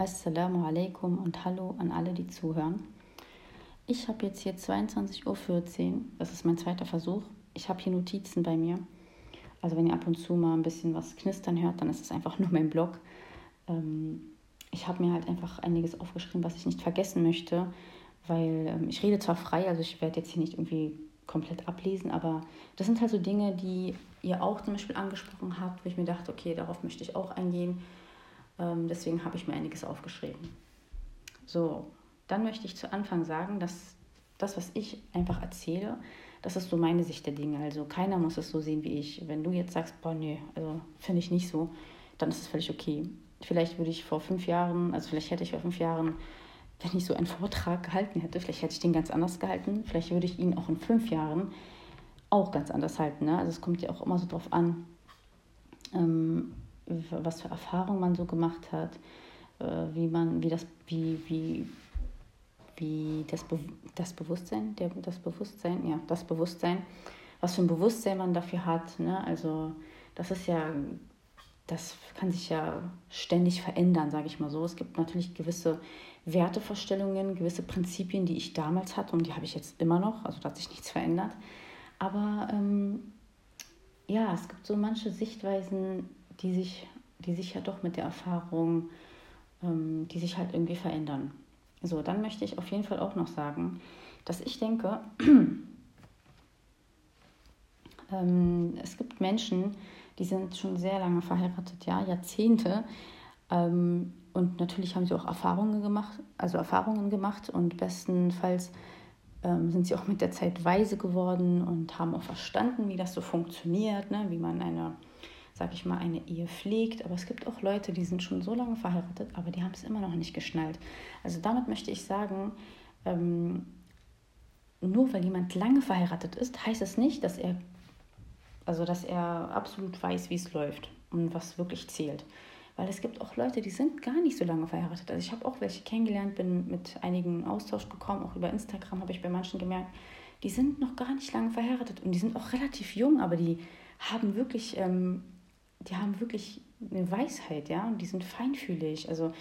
Assalamu alaikum und hallo an alle, die zuhören. Ich habe jetzt hier 22.14 Uhr, das ist mein zweiter Versuch. Ich habe hier Notizen bei mir. Also wenn ihr ab und zu mal ein bisschen was knistern hört, dann ist es einfach nur mein Blog. Ähm, ich habe mir halt einfach einiges aufgeschrieben, was ich nicht vergessen möchte, weil ähm, ich rede zwar frei, also ich werde jetzt hier nicht irgendwie komplett ablesen, aber das sind halt so Dinge, die ihr auch zum Beispiel angesprochen habt, wo ich mir dachte, okay, darauf möchte ich auch eingehen. Ähm, deswegen habe ich mir einiges aufgeschrieben. So, dann möchte ich zu Anfang sagen, dass das, was ich einfach erzähle, das ist so meine Sicht der Dinge. Also keiner muss es so sehen wie ich. Wenn du jetzt sagst, boah, nee, also finde ich nicht so, dann ist es völlig okay. Vielleicht würde ich vor fünf Jahren, also vielleicht hätte ich vor fünf Jahren, wenn ich so einen Vortrag gehalten hätte, vielleicht hätte ich den ganz anders gehalten. Vielleicht würde ich ihn auch in fünf Jahren auch ganz anders halten. Ne? Also es kommt ja auch immer so drauf an, ähm, was für Erfahrungen man so gemacht hat, äh, wie man, wie das, wie, wie, wie das, Be das Bewusstsein, der, das Bewusstsein, ja, das Bewusstsein, was für ein Bewusstsein man dafür hat. Ne? Also das ist ja, das kann sich ja ständig verändern, sage ich mal so. Es gibt natürlich gewisse Wertevorstellungen, gewisse Prinzipien, die ich damals hatte und die habe ich jetzt immer noch, also da hat sich nichts verändert. Aber ähm, ja, es gibt so manche Sichtweisen, die sich, die sich ja doch mit der Erfahrung, ähm, die sich halt irgendwie verändern. So, dann möchte ich auf jeden Fall auch noch sagen, dass ich denke, ähm, es gibt Menschen, die sind schon sehr lange verheiratet, ja, Jahrzehnte. Ähm, und natürlich haben sie auch Erfahrungen gemacht, also Erfahrungen gemacht und bestenfalls ähm, sind sie auch mit der Zeit weise geworden und haben auch verstanden, wie das so funktioniert, ne? wie man eine sag ich mal, eine Ehe pflegt. Aber es gibt auch Leute, die sind schon so lange verheiratet, aber die haben es immer noch nicht geschnallt. Also damit möchte ich sagen, ähm, nur weil jemand lange verheiratet ist, heißt es nicht, dass er, also dass er absolut weiß, wie es läuft und was wirklich zählt. Weil es gibt auch Leute, die sind gar nicht so lange verheiratet. Also ich habe auch welche kennengelernt, bin mit einigen Austausch gekommen, auch über Instagram habe ich bei manchen gemerkt, die sind noch gar nicht lange verheiratet und die sind auch relativ jung, aber die haben wirklich ähm, die haben wirklich eine Weisheit, ja, und die sind feinfühlig. Also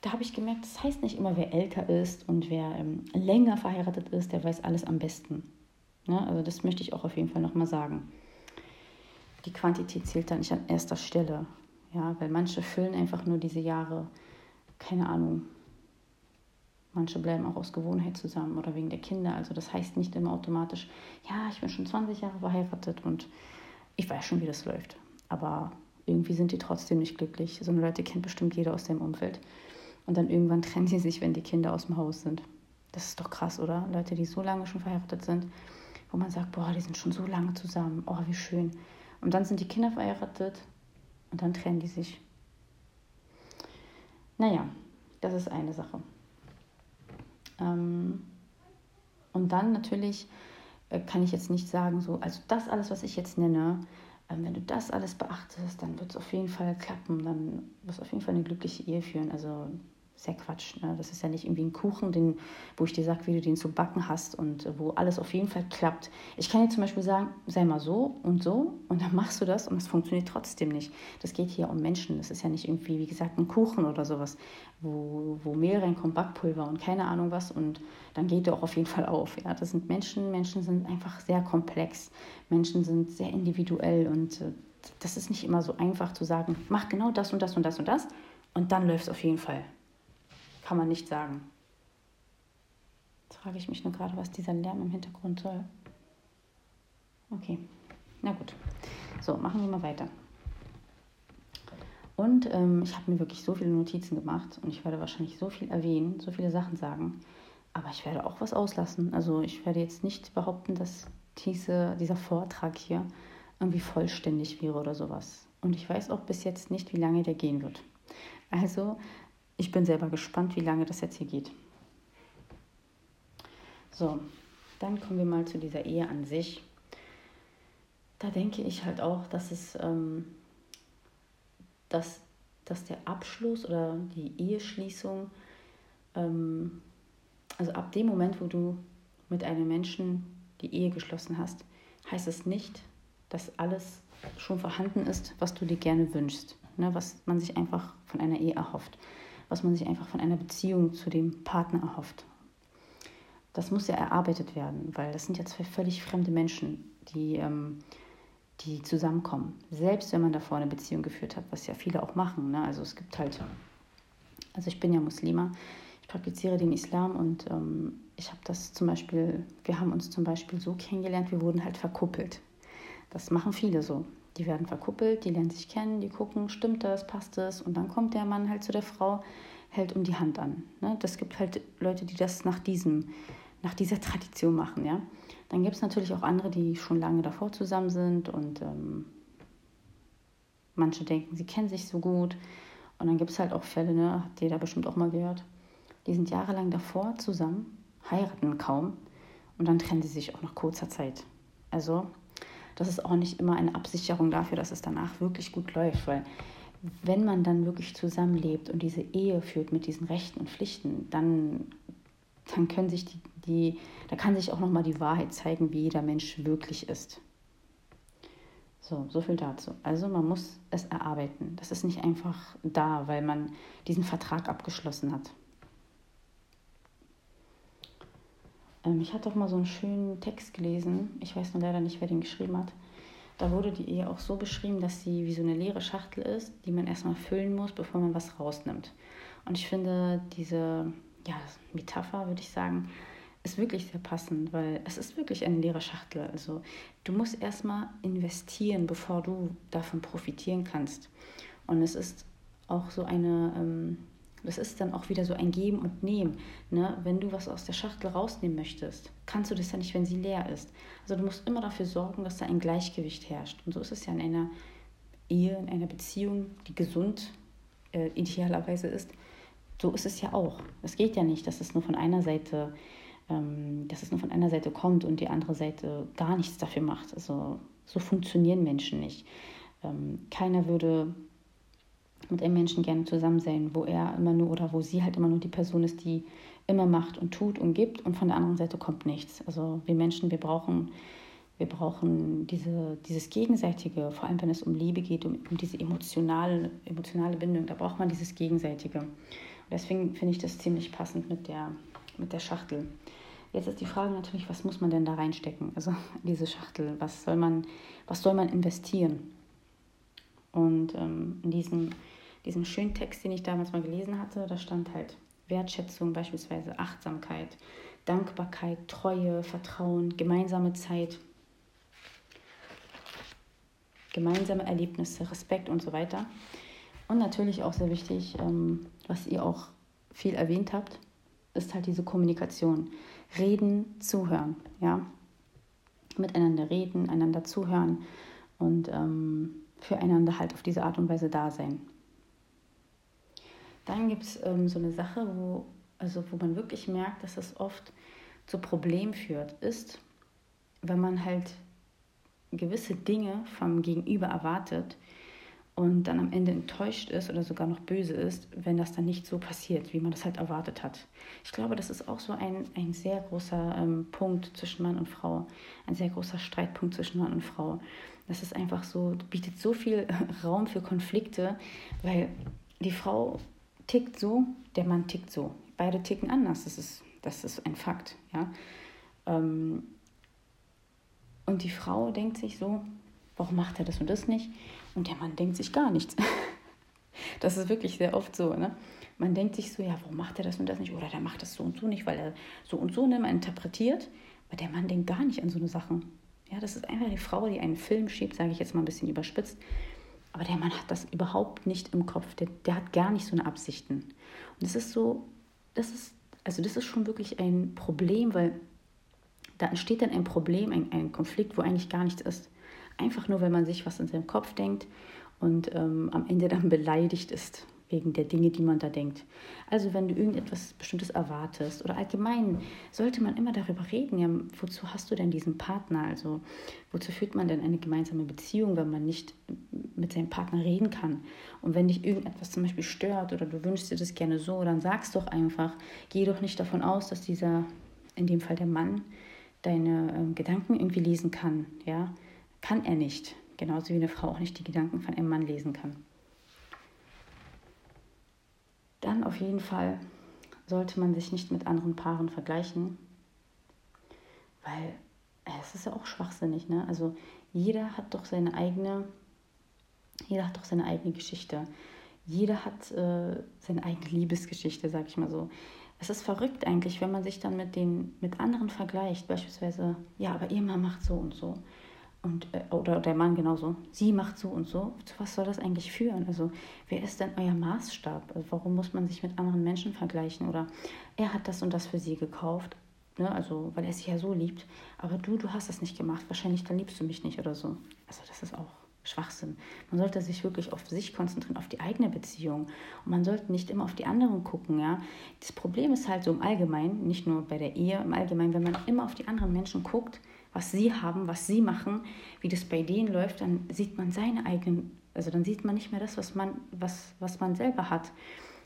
da habe ich gemerkt, das heißt nicht immer, wer älter ist und wer ähm, länger verheiratet ist, der weiß alles am besten. Ja, ne? also das möchte ich auch auf jeden Fall nochmal sagen. Die Quantität zählt da nicht an erster Stelle. Ja, weil manche füllen einfach nur diese Jahre, keine Ahnung. Manche bleiben auch aus Gewohnheit zusammen oder wegen der Kinder. Also das heißt nicht immer automatisch, ja, ich bin schon 20 Jahre verheiratet und ich weiß schon, wie das läuft. Aber irgendwie sind die trotzdem nicht glücklich. So eine Leute kennt bestimmt jeder aus seinem Umfeld. Und dann irgendwann trennen sie sich, wenn die Kinder aus dem Haus sind. Das ist doch krass, oder? Leute, die so lange schon verheiratet sind, wo man sagt, boah, die sind schon so lange zusammen, oh, wie schön. Und dann sind die Kinder verheiratet und dann trennen die sich. Naja, das ist eine Sache. Ähm, und dann natürlich äh, kann ich jetzt nicht sagen, so, also das alles, was ich jetzt nenne, ähm, wenn du das alles beachtest, dann wird es auf jeden Fall klappen, dann wirst du auf jeden Fall eine glückliche Ehe führen. Also sehr Quatsch. Ne? Das ist ja nicht irgendwie ein Kuchen, den, wo ich dir sage, wie du den zu backen hast und wo alles auf jeden Fall klappt. Ich kann dir zum Beispiel sagen, sei mal so und so und dann machst du das und es funktioniert trotzdem nicht. Das geht hier um Menschen. Das ist ja nicht irgendwie, wie gesagt, ein Kuchen oder sowas, wo, wo Mehl reinkommt, Backpulver und keine Ahnung was und dann geht der auch auf jeden Fall auf. Ja? Das sind Menschen. Menschen sind einfach sehr komplex. Menschen sind sehr individuell und äh, das ist nicht immer so einfach zu sagen, mach genau das und das und das und das und dann läuft es auf jeden Fall. Kann man nicht sagen. Jetzt frage ich mich nur gerade, was dieser Lärm im Hintergrund soll. Okay, na gut. So, machen wir mal weiter. Und ähm, ich habe mir wirklich so viele Notizen gemacht und ich werde wahrscheinlich so viel erwähnen, so viele Sachen sagen. Aber ich werde auch was auslassen. Also ich werde jetzt nicht behaupten, dass diese, dieser Vortrag hier irgendwie vollständig wäre oder sowas. Und ich weiß auch bis jetzt nicht, wie lange der gehen wird. Also ich bin selber gespannt, wie lange das jetzt hier geht. So, dann kommen wir mal zu dieser Ehe an sich. Da denke ich halt auch, dass es, ähm, dass, dass der Abschluss oder die Eheschließung, ähm, also ab dem Moment, wo du mit einem Menschen die Ehe geschlossen hast, heißt es nicht, dass alles schon vorhanden ist, was du dir gerne wünschst, ne, was man sich einfach von einer Ehe erhofft. Was man sich einfach von einer Beziehung zu dem Partner erhofft. Das muss ja erarbeitet werden, weil das sind ja zwei völlig fremde Menschen, die, ähm, die zusammenkommen. Selbst wenn man davor eine Beziehung geführt hat, was ja viele auch machen. Ne? Also es gibt halt, also ich bin ja Muslima, ich praktiziere den Islam und ähm, ich habe das zum Beispiel, wir haben uns zum Beispiel so kennengelernt, wir wurden halt verkuppelt. Das machen viele so. Die werden verkuppelt, die lernen sich kennen, die gucken, stimmt das, passt das? Und dann kommt der Mann halt zu der Frau, hält um die Hand an. Ne? Das gibt halt Leute, die das nach, diesem, nach dieser Tradition machen. Ja? Dann gibt es natürlich auch andere, die schon lange davor zusammen sind und ähm, manche denken, sie kennen sich so gut. Und dann gibt es halt auch Fälle, ne, habt ihr da bestimmt auch mal gehört, die sind jahrelang davor zusammen, heiraten kaum und dann trennen sie sich auch nach kurzer Zeit. Also das ist auch nicht immer eine Absicherung dafür, dass es danach wirklich gut läuft, weil wenn man dann wirklich zusammenlebt und diese Ehe führt mit diesen Rechten und Pflichten, dann, dann können sich die, die, da kann sich auch nochmal die Wahrheit zeigen, wie jeder Mensch wirklich ist. So, so viel dazu. Also man muss es erarbeiten. Das ist nicht einfach da, weil man diesen Vertrag abgeschlossen hat. Ähm, ich hatte auch mal so einen schönen Text gelesen. Ich weiß nur leider nicht, wer den geschrieben hat. Da wurde die Ehe auch so beschrieben, dass sie wie so eine leere Schachtel ist, die man erstmal füllen muss, bevor man was rausnimmt. Und ich finde diese ja, Metapher, würde ich sagen, ist wirklich sehr passend, weil es ist wirklich eine leere Schachtel. Also du musst erstmal investieren, bevor du davon profitieren kannst. Und es ist auch so eine ähm, das ist dann auch wieder so ein Geben und Nehmen. Ne? Wenn du was aus der Schachtel rausnehmen möchtest, kannst du das ja nicht, wenn sie leer ist. Also du musst immer dafür sorgen, dass da ein Gleichgewicht herrscht. Und so ist es ja in einer Ehe, in einer Beziehung, die gesund äh, idealerweise ist. So ist es ja auch. Es geht ja nicht, dass es nur von einer Seite, ähm, dass es nur von einer Seite kommt und die andere Seite gar nichts dafür macht. Also so funktionieren Menschen nicht. Ähm, keiner würde mit einem Menschen gerne zusammen sein, wo er immer nur oder wo sie halt immer nur die Person ist, die immer macht und tut und gibt und von der anderen Seite kommt nichts. Also wir Menschen, wir brauchen, wir brauchen diese, dieses Gegenseitige, vor allem wenn es um Liebe geht, um, um diese emotionale, emotionale Bindung, da braucht man dieses Gegenseitige. Und deswegen finde ich das ziemlich passend mit der, mit der Schachtel. Jetzt ist die Frage natürlich, was muss man denn da reinstecken? Also diese Schachtel, was soll man, was soll man investieren? Und ähm, in diesem diesem schönen Text, den ich damals mal gelesen hatte, da stand halt Wertschätzung, beispielsweise Achtsamkeit, Dankbarkeit, Treue, Vertrauen, gemeinsame Zeit, gemeinsame Erlebnisse, Respekt und so weiter. Und natürlich auch sehr wichtig, ähm, was ihr auch viel erwähnt habt, ist halt diese Kommunikation. Reden, zuhören, ja. Miteinander reden, einander zuhören und ähm, füreinander halt auf diese Art und Weise da sein. Dann gibt es ähm, so eine Sache, wo, also wo man wirklich merkt, dass es oft zu Problemen führt, ist, wenn man halt gewisse Dinge vom Gegenüber erwartet und dann am Ende enttäuscht ist oder sogar noch böse ist, wenn das dann nicht so passiert, wie man das halt erwartet hat. Ich glaube, das ist auch so ein, ein sehr großer ähm, Punkt zwischen Mann und Frau, ein sehr großer Streitpunkt zwischen Mann und Frau. Das ist einfach so, bietet so viel Raum für Konflikte, weil die Frau tickt so, der Mann tickt so. Beide ticken anders, das ist, das ist ein Fakt. Ja? Ähm, und die Frau denkt sich so, warum macht er das und das nicht? Und der Mann denkt sich gar nichts. Das ist wirklich sehr oft so. Ne? Man denkt sich so, ja, warum macht er das und das nicht? Oder der macht das so und so nicht, weil er so und so ne, man interpretiert. Aber der Mann denkt gar nicht an so eine Sachen. Ja, das ist einfach die Frau, die einen Film schiebt, sage ich jetzt mal ein bisschen überspitzt. Aber der Mann hat das überhaupt nicht im Kopf. Der, der hat gar nicht so eine Absichten. Und das ist so, das ist, also das ist schon wirklich ein Problem, weil da entsteht dann ein Problem, ein, ein Konflikt, wo eigentlich gar nichts ist. Einfach nur, weil man sich was in seinem Kopf denkt und ähm, am Ende dann beleidigt ist wegen der Dinge, die man da denkt. Also wenn du irgendetwas Bestimmtes erwartest oder allgemein sollte man immer darüber reden, ja, wozu hast du denn diesen Partner? Also wozu führt man denn eine gemeinsame Beziehung, wenn man nicht mit seinem Partner reden kann? Und wenn dich irgendetwas zum Beispiel stört oder du wünschst dir das gerne so, dann sagst doch einfach, geh doch nicht davon aus, dass dieser, in dem Fall der Mann, deine ähm, Gedanken irgendwie lesen kann. Ja, kann er nicht. Genauso wie eine Frau auch nicht die Gedanken von einem Mann lesen kann. Dann auf jeden Fall sollte man sich nicht mit anderen Paaren vergleichen, weil äh, es ist ja auch schwachsinnig, ne? Also jeder hat doch seine eigene, jeder hat doch seine eigene Geschichte. Jeder hat äh, seine eigene Liebesgeschichte, sag ich mal so. Es ist verrückt eigentlich, wenn man sich dann mit den mit anderen vergleicht, beispielsweise, ja, aber ihr Mann macht so und so und äh, oder der Mann genauso. Sie macht so und so. Zu was soll das eigentlich führen? Also wer ist denn euer Maßstab? Also, warum muss man sich mit anderen Menschen vergleichen? Oder er hat das und das für sie gekauft, ne? Also weil er sie ja so liebt. Aber du, du hast das nicht gemacht. Wahrscheinlich dann liebst du mich nicht oder so. Also das ist auch Schwachsinn. Man sollte sich wirklich auf sich konzentrieren, auf die eigene Beziehung. Und man sollte nicht immer auf die anderen gucken. Ja? Das Problem ist halt so im Allgemeinen, nicht nur bei der Ehe, im Allgemeinen, wenn man immer auf die anderen Menschen guckt, was sie haben, was sie machen, wie das bei denen läuft, dann sieht man seine eigenen, also dann sieht man nicht mehr das, was man, was, was man selber hat.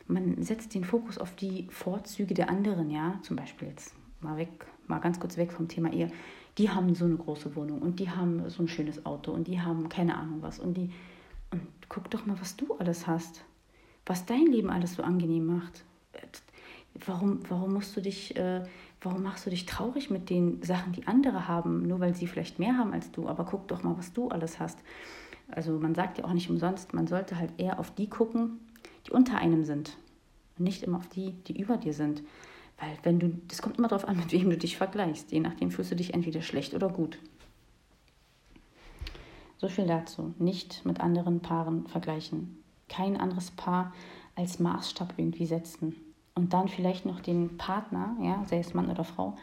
Man setzt den Fokus auf die Vorzüge der anderen, ja, zum Beispiel jetzt mal weg, mal ganz kurz weg vom Thema Ehe. Die haben so eine große Wohnung und die haben so ein schönes Auto und die haben keine Ahnung was und die und guck doch mal, was du alles hast, was dein Leben alles so angenehm macht. Warum, warum musst du dich äh, warum machst du dich traurig mit den Sachen, die andere haben, nur weil sie vielleicht mehr haben als du? Aber guck doch mal, was du alles hast. Also man sagt ja auch nicht umsonst, man sollte halt eher auf die gucken, die unter einem sind. Und nicht immer auf die, die über dir sind. Weil wenn du, das kommt immer darauf an, mit wem du dich vergleichst. Je nachdem fühlst du dich entweder schlecht oder gut. So viel dazu. Nicht mit anderen Paaren vergleichen. Kein anderes Paar als Maßstab irgendwie setzen und dann vielleicht noch den Partner, ja, sei es Mann oder Frau,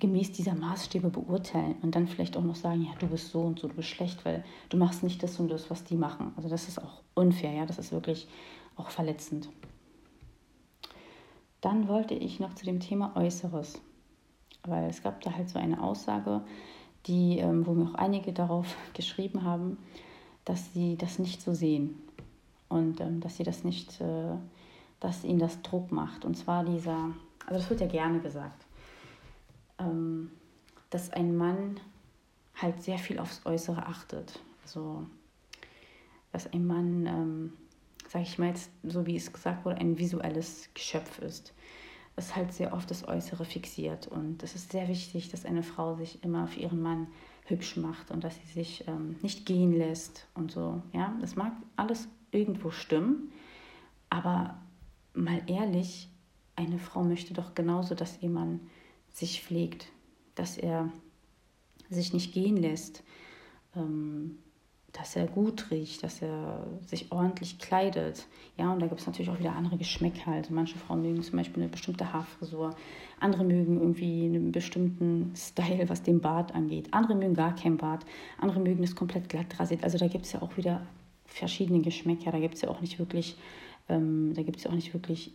gemäß dieser Maßstäbe beurteilen und dann vielleicht auch noch sagen, ja, du bist so und so, du bist schlecht, weil du machst nicht das und das, was die machen. Also das ist auch unfair, ja, das ist wirklich auch verletzend. Dann wollte ich noch zu dem Thema Äußeres, weil es gab da halt so eine Aussage, die, ähm, wo mir auch einige darauf geschrieben haben, dass sie das nicht so sehen und ähm, dass sie das nicht äh, dass ihnen das Druck macht. Und zwar dieser, also das wird ja gerne gesagt, ähm, dass ein Mann halt sehr viel aufs Äußere achtet. Also, dass ein Mann, ähm, sage ich mal jetzt, so wie es gesagt wurde, ein visuelles Geschöpf ist. Es halt sehr oft das Äußere fixiert. Und es ist sehr wichtig, dass eine Frau sich immer für ihren Mann hübsch macht und dass sie sich ähm, nicht gehen lässt und so. Ja, das mag alles irgendwo stimmen, aber mal ehrlich, eine Frau möchte doch genauso, dass jemand sich pflegt, dass er sich nicht gehen lässt, ähm, dass er gut riecht, dass er sich ordentlich kleidet. Ja, und da gibt es natürlich auch wieder andere Geschmäcker. Also manche Frauen mögen zum Beispiel eine bestimmte Haarfrisur, andere mögen irgendwie einen bestimmten Style, was den Bart angeht. Andere mögen gar kein Bart, andere mögen es komplett glatt rasiert. Also da gibt es ja auch wieder verschiedene Geschmäcker. Da gibt es ja auch nicht wirklich ähm, da gibt es ja auch nicht wirklich,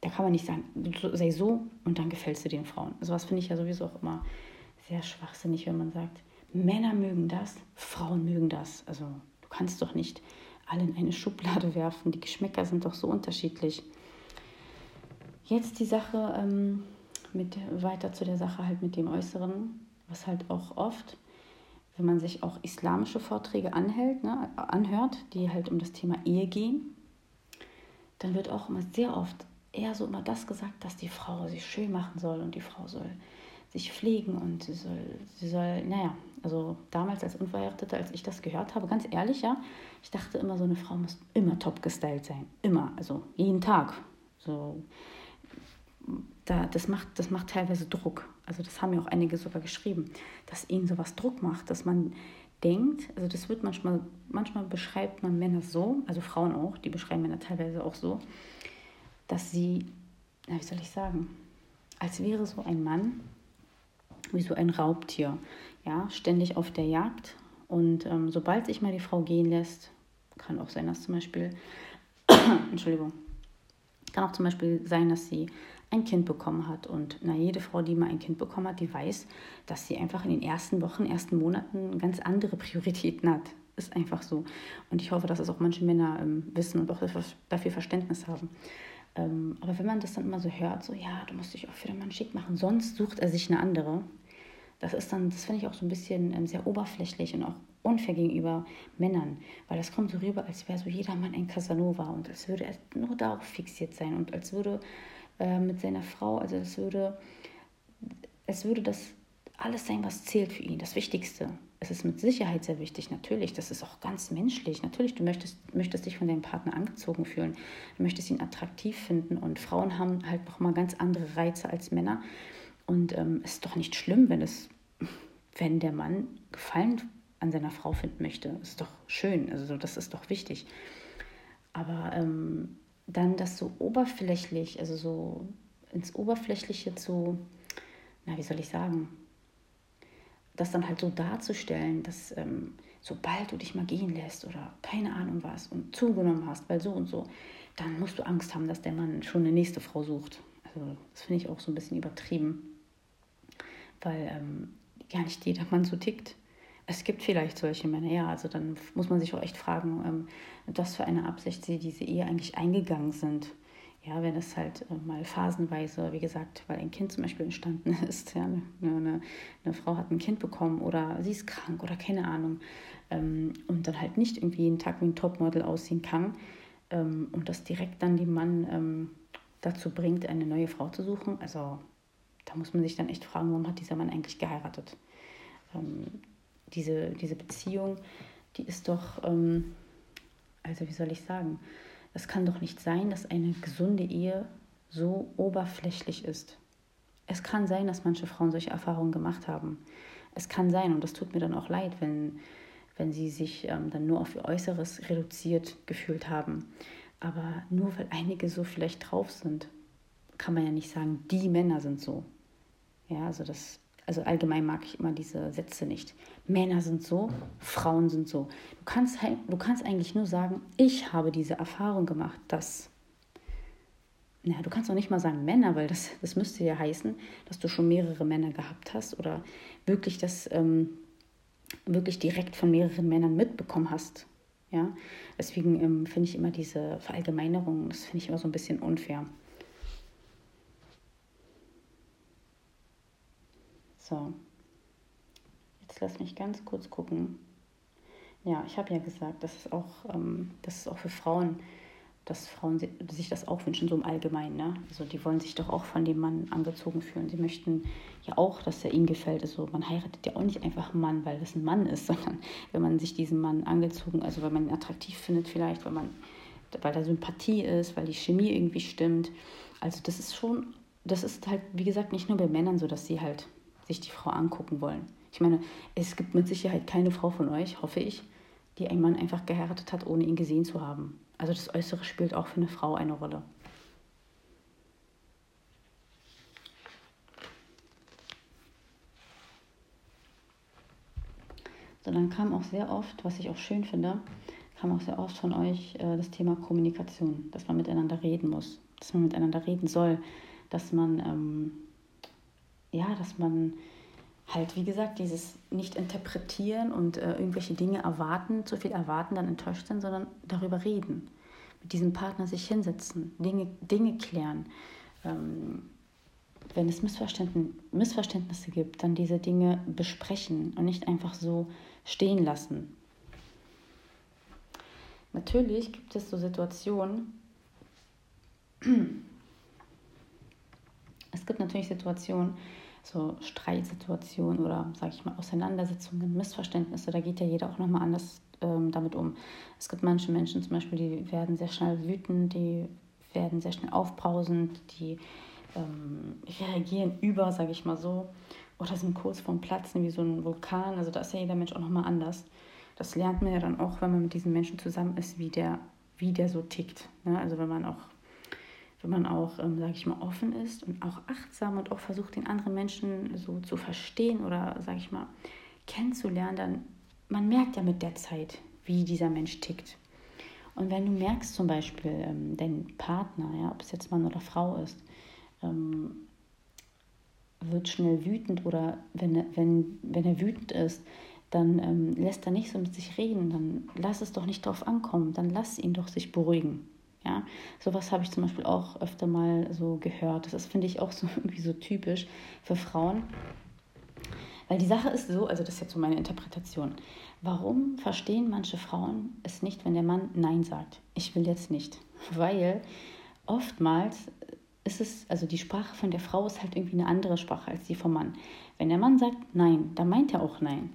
da kann man nicht sagen, sei so und dann gefällst du den Frauen. Also was finde ich ja sowieso auch immer sehr schwachsinnig, wenn man sagt, Männer mögen das, Frauen mögen das. Also du kannst doch nicht alle in eine Schublade werfen. Die Geschmäcker sind doch so unterschiedlich. Jetzt die Sache ähm, mit weiter zu der Sache halt mit dem Äußeren, was halt auch oft, wenn man sich auch islamische Vorträge anhält, ne, anhört, die halt um das Thema Ehe gehen, dann wird auch immer sehr oft eher so immer das gesagt, dass die Frau sich schön machen soll und die Frau soll sich pflegen und sie soll, sie soll, naja, also damals als Unverheiratete, als ich das gehört habe, ganz ehrlich, ja, ich dachte immer, so eine Frau muss immer top gestylt sein. Immer, also jeden Tag. So, da, das, macht, das macht teilweise Druck. Also das haben ja auch einige sogar geschrieben, dass ihnen sowas Druck macht, dass man denkt, also das wird manchmal, manchmal beschreibt man Männer so, also Frauen auch, die beschreiben Männer teilweise auch so, dass sie, na, wie soll ich sagen, als wäre so ein Mann wie so ein Raubtier, ja, ständig auf der Jagd. Und ähm, sobald sich mal die Frau gehen lässt, kann auch sein, dass zum Beispiel, Entschuldigung, kann auch zum Beispiel sein, dass sie ein Kind bekommen hat. Und na, jede Frau, die mal ein Kind bekommen hat, die weiß, dass sie einfach in den ersten Wochen, ersten Monaten ganz andere Prioritäten hat. Ist einfach so. Und ich hoffe, dass es auch manche Männer ähm, wissen und auch dafür Verständnis haben. Ähm, aber wenn man das dann immer so hört, so ja, du musst dich auch für den Mann schick machen, sonst sucht er sich eine andere. Das ist dann, das finde ich auch so ein bisschen ähm, sehr oberflächlich und auch unfair gegenüber Männern, weil das kommt so rüber, als wäre so jeder Mann ein Casanova und als würde er nur darauf fixiert sein und als würde äh, mit seiner Frau, also es würde, als würde das alles sein, was zählt für ihn, das Wichtigste. Es ist mit Sicherheit sehr wichtig, natürlich, das ist auch ganz menschlich. Natürlich, du möchtest, möchtest dich von deinem Partner angezogen fühlen, du möchtest ihn attraktiv finden und Frauen haben halt nochmal ganz andere Reize als Männer. Und ähm, es ist doch nicht schlimm, wenn es, wenn der Mann Gefallen an seiner Frau finden möchte. Ist doch schön, also das ist doch wichtig. Aber ähm, dann das so oberflächlich, also so ins Oberflächliche zu, na, wie soll ich sagen, das dann halt so darzustellen, dass ähm, sobald du dich mal gehen lässt oder keine Ahnung was und zugenommen hast, weil so und so, dann musst du Angst haben, dass der Mann schon eine nächste Frau sucht. Also das finde ich auch so ein bisschen übertrieben, weil ähm, gar nicht jeder Mann so tickt. Es gibt vielleicht solche Männer, ja, also dann muss man sich auch echt fragen, ähm, was für eine Absicht sie diese Ehe eigentlich eingegangen sind. Ja, wenn es halt äh, mal phasenweise, wie gesagt, weil ein Kind zum Beispiel entstanden ist, ja, eine, eine, eine Frau hat ein Kind bekommen oder sie ist krank oder keine Ahnung ähm, und dann halt nicht irgendwie jeden Tag wie ein Topmodel aussehen kann ähm, und das direkt dann den Mann ähm, dazu bringt, eine neue Frau zu suchen. Also da muss man sich dann echt fragen, warum hat dieser Mann eigentlich geheiratet? Diese, diese Beziehung, die ist doch, ähm, also wie soll ich sagen, es kann doch nicht sein, dass eine gesunde Ehe so oberflächlich ist. Es kann sein, dass manche Frauen solche Erfahrungen gemacht haben. Es kann sein, und das tut mir dann auch leid, wenn, wenn sie sich ähm, dann nur auf ihr Äußeres reduziert gefühlt haben. Aber nur weil einige so vielleicht drauf sind, kann man ja nicht sagen, die Männer sind so. Ja, also das also allgemein mag ich immer diese Sätze nicht. Männer sind so, Frauen sind so. Du kannst, du kannst eigentlich nur sagen, ich habe diese Erfahrung gemacht, dass. Na, du kannst auch nicht mal sagen Männer, weil das, das müsste ja heißen, dass du schon mehrere Männer gehabt hast oder wirklich das ähm, wirklich direkt von mehreren Männern mitbekommen hast. Ja, deswegen ähm, finde ich immer diese Verallgemeinerung, das finde ich immer so ein bisschen unfair. So, jetzt lass mich ganz kurz gucken. Ja, ich habe ja gesagt, dass es auch, ähm, dass es auch für Frauen, dass Frauen sich das auch wünschen, so im Allgemeinen. Ne? Also die wollen sich doch auch von dem Mann angezogen fühlen. Sie möchten ja auch, dass er ihnen gefällt. Also man heiratet ja auch nicht einfach einen Mann, weil das ein Mann ist, sondern wenn man sich diesen Mann angezogen, also weil man ihn attraktiv findet vielleicht, weil man, weil da Sympathie ist, weil die Chemie irgendwie stimmt. Also das ist schon, das ist halt, wie gesagt, nicht nur bei Männern so, dass sie halt sich die Frau angucken wollen. Ich meine, es gibt mit Sicherheit keine Frau von euch, hoffe ich, die einen Mann einfach geheiratet hat, ohne ihn gesehen zu haben. Also das Äußere spielt auch für eine Frau eine Rolle. So, dann kam auch sehr oft, was ich auch schön finde, kam auch sehr oft von euch äh, das Thema Kommunikation, dass man miteinander reden muss, dass man miteinander reden soll, dass man ähm, ja, dass man halt, wie gesagt, dieses nicht interpretieren und äh, irgendwelche Dinge erwarten, zu viel erwarten, dann enttäuscht sind, sondern darüber reden. Mit diesem Partner sich hinsetzen, Dinge, Dinge klären. Ähm, wenn es Missverständnisse, Missverständnisse gibt, dann diese Dinge besprechen und nicht einfach so stehen lassen. Natürlich gibt es so Situationen, es gibt natürlich Situationen, so Streitsituationen oder, sage ich mal, Auseinandersetzungen, Missverständnisse, da geht ja jeder auch nochmal anders ähm, damit um. Es gibt manche Menschen zum Beispiel, die werden sehr schnell wütend, die werden sehr schnell aufbrausend, die ähm, reagieren über, sage ich mal so, oder sind kurz vorm Platzen wie so ein Vulkan. Also da ist ja jeder Mensch auch nochmal anders. Das lernt man ja dann auch, wenn man mit diesen Menschen zusammen ist, wie der, wie der so tickt. Ne? Also wenn man auch wenn man auch, ähm, sage ich mal, offen ist und auch achtsam und auch versucht, den anderen Menschen so zu verstehen oder, sage ich mal, kennenzulernen, dann man merkt ja mit der Zeit, wie dieser Mensch tickt. Und wenn du merkst zum Beispiel, ähm, dein Partner, ja, ob es jetzt Mann oder Frau ist, ähm, wird schnell wütend oder wenn, wenn, wenn er wütend ist, dann ähm, lässt er nicht so mit sich reden, dann lass es doch nicht drauf ankommen, dann lass ihn doch sich beruhigen. Ja, sowas habe ich zum Beispiel auch öfter mal so gehört. Das ist, finde ich, auch so irgendwie so typisch für Frauen. Weil die Sache ist so, also das ist jetzt so meine Interpretation. Warum verstehen manche Frauen es nicht, wenn der Mann Nein sagt? Ich will jetzt nicht. Weil oftmals ist es, also die Sprache von der Frau ist halt irgendwie eine andere Sprache als die vom Mann. Wenn der Mann sagt Nein, dann meint er auch Nein.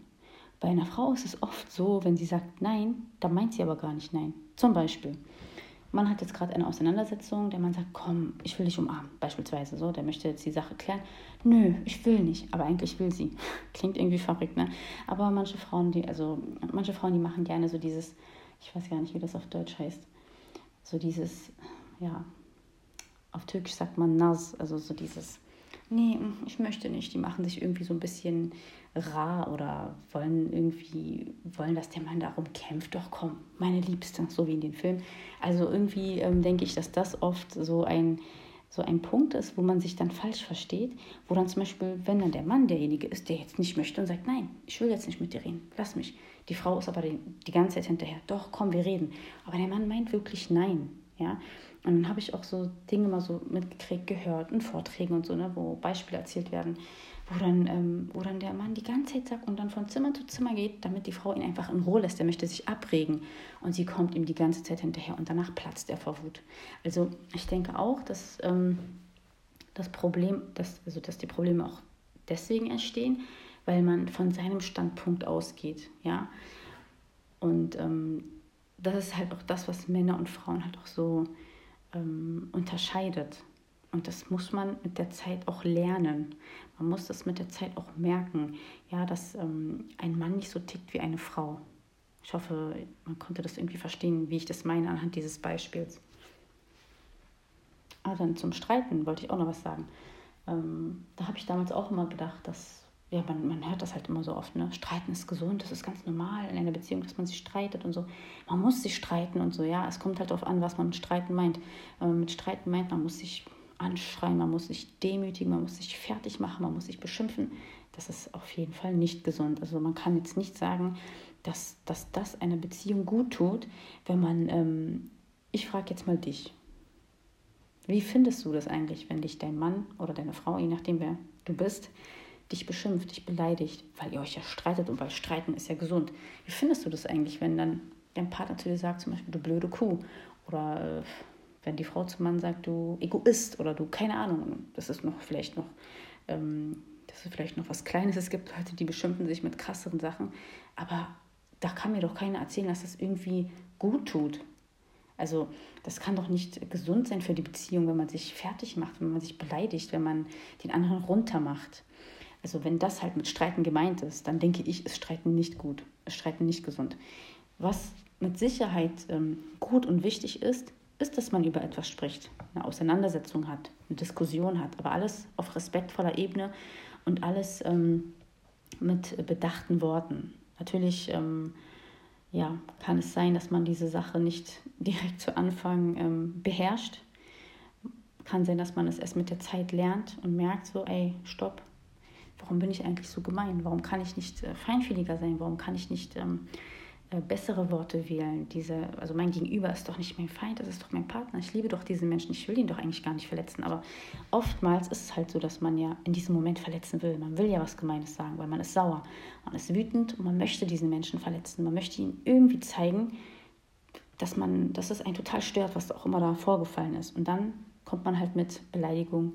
Bei einer Frau ist es oft so, wenn sie sagt Nein, dann meint sie aber gar nicht Nein. Zum Beispiel, man hat jetzt gerade eine Auseinandersetzung, der Mann sagt, komm, ich will dich umarmen, beispielsweise so, der möchte jetzt die Sache klären. Nö, ich will nicht, aber eigentlich will sie. Klingt irgendwie verrückt, ne? Aber manche Frauen, die, also manche Frauen, die machen gerne so dieses, ich weiß gar nicht, wie das auf Deutsch heißt, so dieses, ja, auf Türkisch sagt man Nas, also so dieses, nee, ich möchte nicht. Die machen sich irgendwie so ein bisschen rar oder wollen irgendwie, wollen, dass der Mann darum kämpft. Doch komm, meine Liebste, so wie in den Filmen. Also irgendwie ähm, denke ich, dass das oft so ein, so ein Punkt ist, wo man sich dann falsch versteht, wo dann zum Beispiel, wenn dann der Mann derjenige ist, der jetzt nicht möchte und sagt, nein, ich will jetzt nicht mit dir reden, lass mich. Die Frau ist aber die, die ganze Zeit hinterher, doch, komm, wir reden. Aber der Mann meint wirklich nein, ja. Und dann habe ich auch so Dinge mal so mitgekriegt, gehört in Vorträgen und so, ne, wo Beispiele erzählt werden, wo dann, ähm, wo dann der Mann die ganze Zeit sagt und dann von Zimmer zu Zimmer geht, damit die Frau ihn einfach in Ruhe lässt. Er möchte sich abregen und sie kommt ihm die ganze Zeit hinterher und danach platzt er vor Wut. Also ich denke auch, dass ähm, das Problem, dass, also dass die Probleme auch deswegen entstehen, weil man von seinem Standpunkt ausgeht, ja. Und ähm, das ist halt auch das, was Männer und Frauen halt auch so ähm, unterscheidet. Und das muss man mit der Zeit auch lernen. Man muss das mit der Zeit auch merken, ja, dass ähm, ein Mann nicht so tickt wie eine Frau. Ich hoffe, man konnte das irgendwie verstehen, wie ich das meine anhand dieses Beispiels. Ah, dann zum Streiten wollte ich auch noch was sagen. Ähm, da habe ich damals auch immer gedacht, dass ja, man, man hört das halt immer so oft, ne? Streiten ist gesund, das ist ganz normal in einer Beziehung, dass man sich streitet und so. Man muss sich streiten und so, ja. Es kommt halt darauf an, was man mit Streiten meint. Man mit Streiten meint, man muss sich anschreien, man muss sich demütigen, man muss sich fertig machen, man muss sich beschimpfen. Das ist auf jeden Fall nicht gesund. Also man kann jetzt nicht sagen, dass, dass das einer Beziehung gut tut, wenn man, ähm, ich frage jetzt mal dich, wie findest du das eigentlich, wenn dich dein Mann oder deine Frau, je nachdem wer du bist, dich beschimpft, dich beleidigt, weil ihr euch ja streitet und weil Streiten ist ja gesund. Wie findest du das eigentlich, wenn dann dein Partner zu dir sagt, zum Beispiel, du blöde Kuh oder äh, wenn die Frau zum Mann sagt, du Egoist oder du, keine Ahnung, das ist noch vielleicht noch, ähm, das ist vielleicht noch was Kleines. Es gibt Leute, die beschimpfen sich mit krasseren Sachen, aber da kann mir doch keiner erzählen, dass das irgendwie gut tut. Also das kann doch nicht gesund sein für die Beziehung, wenn man sich fertig macht, wenn man sich beleidigt, wenn man den anderen runtermacht. Also wenn das halt mit Streiten gemeint ist, dann denke ich, ist Streiten nicht gut, ist Streiten nicht gesund. Was mit Sicherheit ähm, gut und wichtig ist, ist, dass man über etwas spricht, eine Auseinandersetzung hat, eine Diskussion hat, aber alles auf respektvoller Ebene und alles ähm, mit bedachten Worten. Natürlich ähm, ja, kann es sein, dass man diese Sache nicht direkt zu Anfang ähm, beherrscht. Kann sein, dass man es erst mit der Zeit lernt und merkt, so, ey, stopp, warum bin ich eigentlich so gemein? Warum kann ich nicht äh, feinfühliger sein? Warum kann ich nicht ähm, äh, bessere Worte wählen. Diese, also mein Gegenüber ist doch nicht mein Feind, das ist doch mein Partner. Ich liebe doch diesen Menschen, ich will ihn doch eigentlich gar nicht verletzen. Aber oftmals ist es halt so, dass man ja in diesem Moment verletzen will. Man will ja was Gemeines sagen, weil man ist sauer, man ist wütend und man möchte diesen Menschen verletzen. Man möchte ihm irgendwie zeigen, dass man, dass es einen total stört, was auch immer da vorgefallen ist. Und dann kommt man halt mit Beleidigung,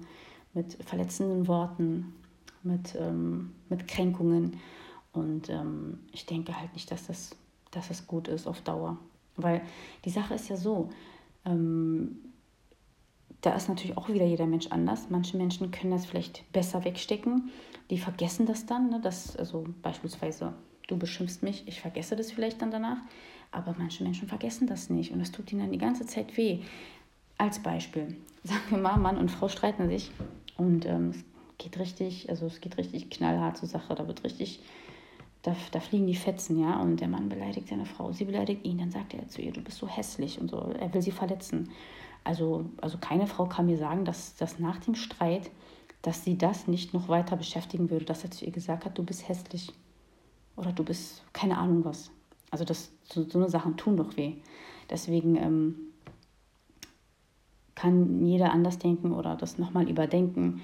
mit verletzenden Worten, mit, ähm, mit Kränkungen. Und ähm, ich denke halt nicht, dass das dass es gut ist auf Dauer. Weil die Sache ist ja so, ähm, da ist natürlich auch wieder jeder Mensch anders. Manche Menschen können das vielleicht besser wegstecken. Die vergessen das dann. Ne? Das, also beispielsweise, du beschimpfst mich, ich vergesse das vielleicht dann danach. Aber manche Menschen vergessen das nicht und das tut ihnen dann die ganze Zeit weh. Als Beispiel, sagen wir mal, Mann und Frau streiten sich und ähm, es geht richtig, also es geht richtig knallhart zur Sache. Da wird richtig da, da fliegen die Fetzen, ja, und der Mann beleidigt seine Frau, sie beleidigt ihn, dann sagt er zu ihr, du bist so hässlich und so, er will sie verletzen. Also, also keine Frau kann mir sagen, dass, dass nach dem Streit, dass sie das nicht noch weiter beschäftigen würde, dass er zu ihr gesagt hat, du bist hässlich oder du bist keine Ahnung was. Also das, so, so eine Sachen tun doch weh. Deswegen ähm, kann jeder anders denken oder das nochmal überdenken.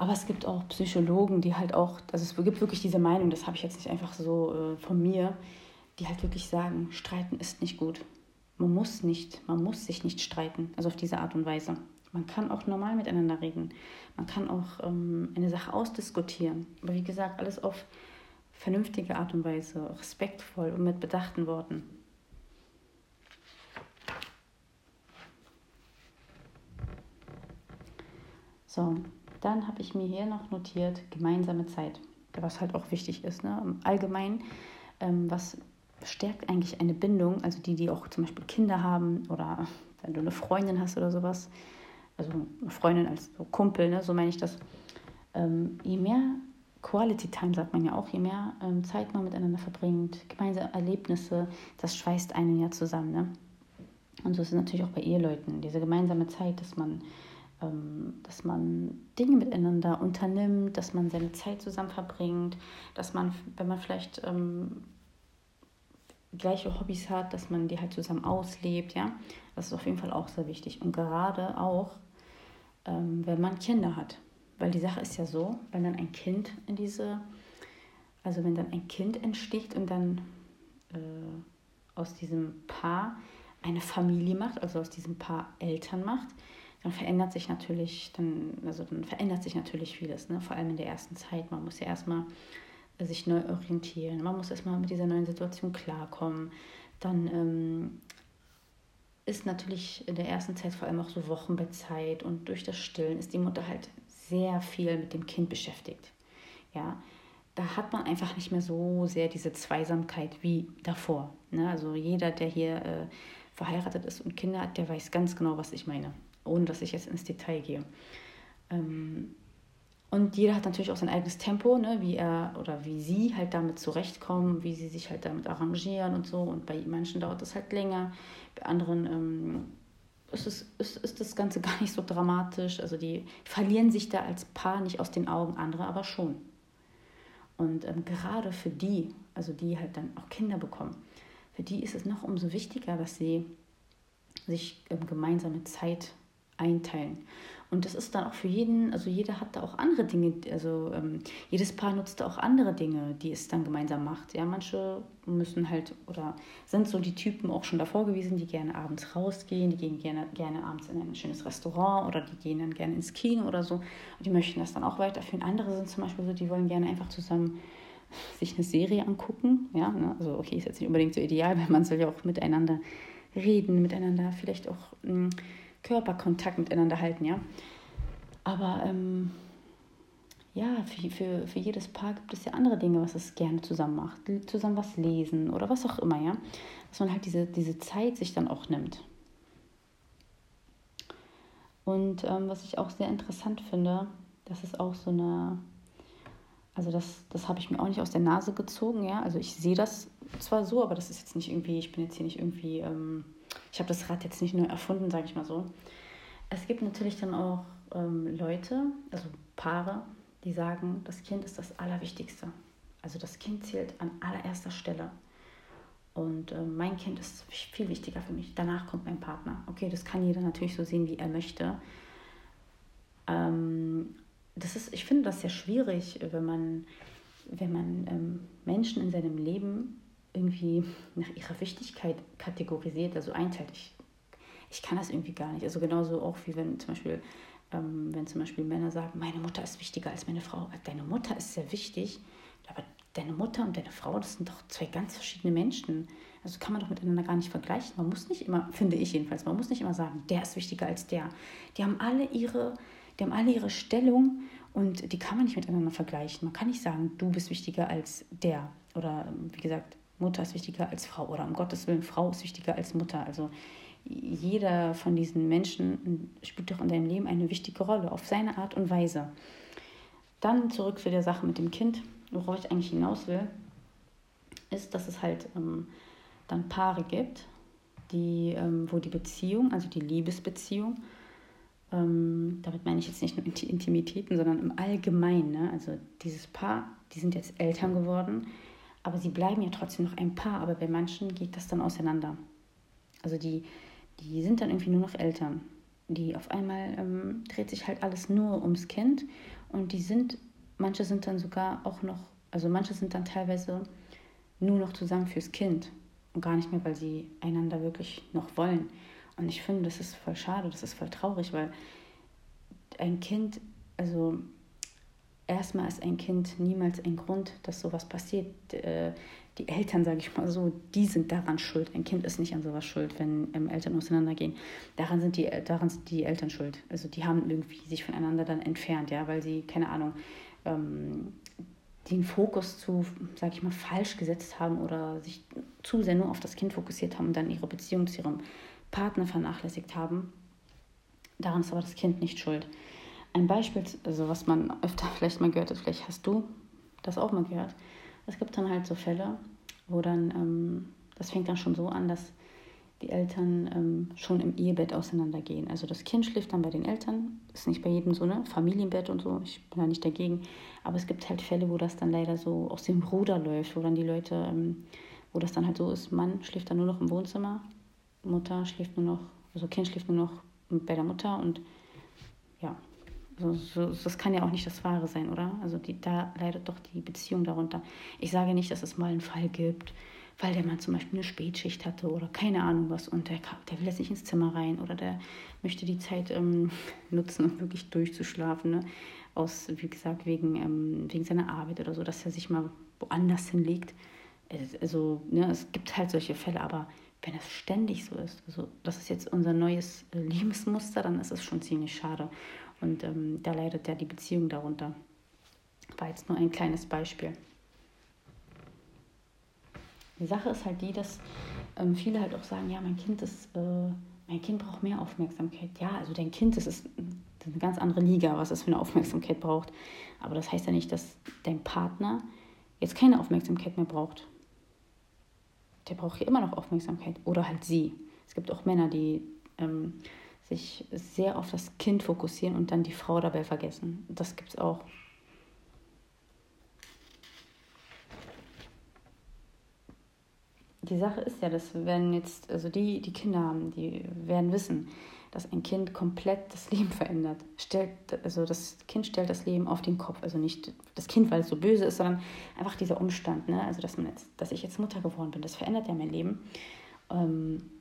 Aber es gibt auch Psychologen, die halt auch, also es gibt wirklich diese Meinung, das habe ich jetzt nicht einfach so äh, von mir, die halt wirklich sagen, streiten ist nicht gut. Man muss nicht, man muss sich nicht streiten, also auf diese Art und Weise. Man kann auch normal miteinander reden. Man kann auch ähm, eine Sache ausdiskutieren. Aber wie gesagt, alles auf vernünftige Art und Weise, respektvoll und mit bedachten Worten. So, dann habe ich mir hier noch notiert, gemeinsame Zeit, was halt auch wichtig ist. Ne? Allgemein, ähm, was stärkt eigentlich eine Bindung, also die, die auch zum Beispiel Kinder haben oder wenn du eine Freundin hast oder sowas, also eine Freundin als so Kumpel, ne? so meine ich das. Ähm, je mehr Quality Time, sagt man ja auch, je mehr ähm, Zeit man miteinander verbringt, gemeinsame Erlebnisse, das schweißt einen ja zusammen. Ne? Und so ist es natürlich auch bei Eheleuten, diese gemeinsame Zeit, dass man dass man Dinge miteinander unternimmt, dass man seine Zeit zusammen verbringt, dass man, wenn man vielleicht ähm, gleiche Hobbys hat, dass man die halt zusammen auslebt, ja. Das ist auf jeden Fall auch sehr wichtig. Und gerade auch, ähm, wenn man Kinder hat. Weil die Sache ist ja so, wenn dann ein Kind in diese, also wenn dann ein Kind entsteht und dann äh, aus diesem Paar eine Familie macht, also aus diesem Paar Eltern macht, dann verändert sich natürlich, dann, also dann verändert sich natürlich vieles, ne? vor allem in der ersten Zeit. Man muss ja erstmal sich neu orientieren, man muss erstmal mit dieser neuen Situation klarkommen. Dann ähm, ist natürlich in der ersten Zeit vor allem auch so Wochenbettzeit und durch das Stillen ist die Mutter halt sehr viel mit dem Kind beschäftigt. Ja, da hat man einfach nicht mehr so sehr diese Zweisamkeit wie davor. Ne? Also jeder, der hier äh, verheiratet ist und Kinder hat, der weiß ganz genau, was ich meine ohne dass ich jetzt ins Detail gehe. Ähm, und jeder hat natürlich auch sein eigenes Tempo, ne, wie er oder wie sie halt damit zurechtkommen, wie sie sich halt damit arrangieren und so. Und bei manchen dauert das halt länger, bei anderen ähm, ist, es, ist, ist das Ganze gar nicht so dramatisch. Also die verlieren sich da als Paar nicht aus den Augen, andere aber schon. Und ähm, gerade für die, also die halt dann auch Kinder bekommen, für die ist es noch umso wichtiger, dass sie sich ähm, gemeinsame Zeit einteilen. Und das ist dann auch für jeden, also jeder hat da auch andere Dinge, also ähm, jedes Paar nutzt da auch andere Dinge, die es dann gemeinsam macht. Ja, manche müssen halt oder sind so die Typen auch schon davor gewesen, die gerne abends rausgehen, die gehen gerne, gerne abends in ein schönes Restaurant oder die gehen dann gerne ins Kino oder so. Und die möchten das dann auch weiterführen. Andere sind zum Beispiel so, die wollen gerne einfach zusammen sich eine Serie angucken. Ja, ne? also okay, ist jetzt nicht unbedingt so ideal, weil man soll ja auch miteinander reden, miteinander vielleicht auch. Mh, hm, Körperkontakt miteinander halten, ja. Aber ähm, ja, für, für, für jedes Paar gibt es ja andere Dinge, was es gerne zusammen macht. Zusammen was lesen oder was auch immer, ja. Dass man halt diese, diese Zeit sich dann auch nimmt. Und ähm, was ich auch sehr interessant finde, das ist auch so eine, also das, das habe ich mir auch nicht aus der Nase gezogen, ja. Also ich sehe das zwar so, aber das ist jetzt nicht irgendwie, ich bin jetzt hier nicht irgendwie ähm, ich habe das Rad jetzt nicht nur erfunden, sage ich mal so. Es gibt natürlich dann auch ähm, Leute, also Paare, die sagen, das Kind ist das Allerwichtigste. Also das Kind zählt an allererster Stelle. Und äh, mein Kind ist viel wichtiger für mich. Danach kommt mein Partner. Okay, das kann jeder natürlich so sehen, wie er möchte. Ähm, das ist, ich finde das sehr schwierig, wenn man, wenn man ähm, Menschen in seinem Leben irgendwie nach ihrer Wichtigkeit kategorisiert, also einteilt. Ich, ich kann das irgendwie gar nicht. Also genauso auch wie wenn zum Beispiel, ähm, wenn zum Beispiel Männer sagen, meine Mutter ist wichtiger als meine Frau. Deine Mutter ist sehr wichtig, aber deine Mutter und deine Frau, das sind doch zwei ganz verschiedene Menschen. Also kann man doch miteinander gar nicht vergleichen. Man muss nicht immer, finde ich jedenfalls, man muss nicht immer sagen, der ist wichtiger als der. Die haben alle ihre, die haben alle ihre Stellung und die kann man nicht miteinander vergleichen. Man kann nicht sagen, du bist wichtiger als der. Oder wie gesagt, Mutter ist wichtiger als Frau oder um Gottes Willen, Frau ist wichtiger als Mutter. Also jeder von diesen Menschen spielt doch in deinem Leben eine wichtige Rolle, auf seine Art und Weise. Dann zurück zu der Sache mit dem Kind, worauf ich eigentlich hinaus will, ist, dass es halt ähm, dann Paare gibt, die, ähm, wo die Beziehung, also die Liebesbeziehung, ähm, damit meine ich jetzt nicht nur Intimitäten, sondern im Allgemeinen, ne? also dieses Paar, die sind jetzt Eltern geworden, aber sie bleiben ja trotzdem noch ein Paar, aber bei manchen geht das dann auseinander. Also die, die sind dann irgendwie nur noch Eltern. die auf einmal ähm, dreht sich halt alles nur ums Kind und die sind, manche sind dann sogar auch noch, also manche sind dann teilweise nur noch zusammen fürs Kind und gar nicht mehr, weil sie einander wirklich noch wollen. Und ich finde, das ist voll schade, das ist voll traurig, weil ein Kind, also erstmal ist ein Kind niemals ein Grund, dass sowas passiert. Äh, die Eltern, sage ich mal so, die sind daran schuld. Ein Kind ist nicht an sowas schuld, wenn ähm, Eltern auseinandergehen. Daran sind, die, daran sind die Eltern schuld. Also die haben irgendwie sich voneinander dann entfernt, ja, weil sie, keine Ahnung, ähm, den Fokus zu, sage ich mal, falsch gesetzt haben oder sich zu sehr nur auf das Kind fokussiert haben und dann ihre Beziehung zu ihrem Partner vernachlässigt haben. Daran ist aber das Kind nicht schuld. Ein Beispiel, also was man öfter vielleicht mal gehört hat, vielleicht hast du das auch mal gehört. Es gibt dann halt so Fälle, wo dann, ähm, das fängt dann schon so an, dass die Eltern ähm, schon im Ehebett auseinandergehen. Also das Kind schläft dann bei den Eltern, ist nicht bei jedem so, ne? Familienbett und so, ich bin da nicht dagegen. Aber es gibt halt Fälle, wo das dann leider so aus dem Ruder läuft, wo dann die Leute, ähm, wo das dann halt so ist, Mann schläft dann nur noch im Wohnzimmer, Mutter schläft nur noch, also Kind schläft nur noch bei der Mutter und ja, so, das kann ja auch nicht das Wahre sein, oder? Also die, da leidet doch die Beziehung darunter. Ich sage nicht, dass es mal einen Fall gibt, weil der Mann zum Beispiel eine Spätschicht hatte oder keine Ahnung was und der, der will jetzt nicht ins Zimmer rein oder der möchte die Zeit ähm, nutzen, um wirklich durchzuschlafen. Ne? Aus, wie gesagt, wegen, ähm, wegen seiner Arbeit oder so, dass er sich mal woanders hinlegt. Also, ne, es gibt halt solche Fälle, aber wenn es ständig so ist, also das ist jetzt unser neues äh, Lebensmuster, dann ist es schon ziemlich schade. Und ähm, da leidet ja die Beziehung darunter. War jetzt nur ein kleines Beispiel. Die Sache ist halt die, dass ähm, viele halt auch sagen, ja, mein Kind ist, äh, mein Kind braucht mehr Aufmerksamkeit. Ja, also dein Kind, das ist, das ist eine ganz andere Liga, was es für eine Aufmerksamkeit braucht. Aber das heißt ja nicht, dass dein Partner jetzt keine Aufmerksamkeit mehr braucht. Der braucht ja immer noch Aufmerksamkeit. Oder halt sie. Es gibt auch Männer, die ähm, sich sehr auf das Kind fokussieren und dann die Frau dabei vergessen. Das gibt es auch. Die Sache ist ja, dass wenn jetzt, also die, die Kinder haben, die werden wissen, dass ein Kind komplett das Leben verändert. Stellt, also das Kind stellt das Leben auf den Kopf. Also nicht das Kind, weil es so böse ist, sondern einfach dieser Umstand. Ne? Also dass, man jetzt, dass ich jetzt Mutter geworden bin, das verändert ja mein Leben. Ähm,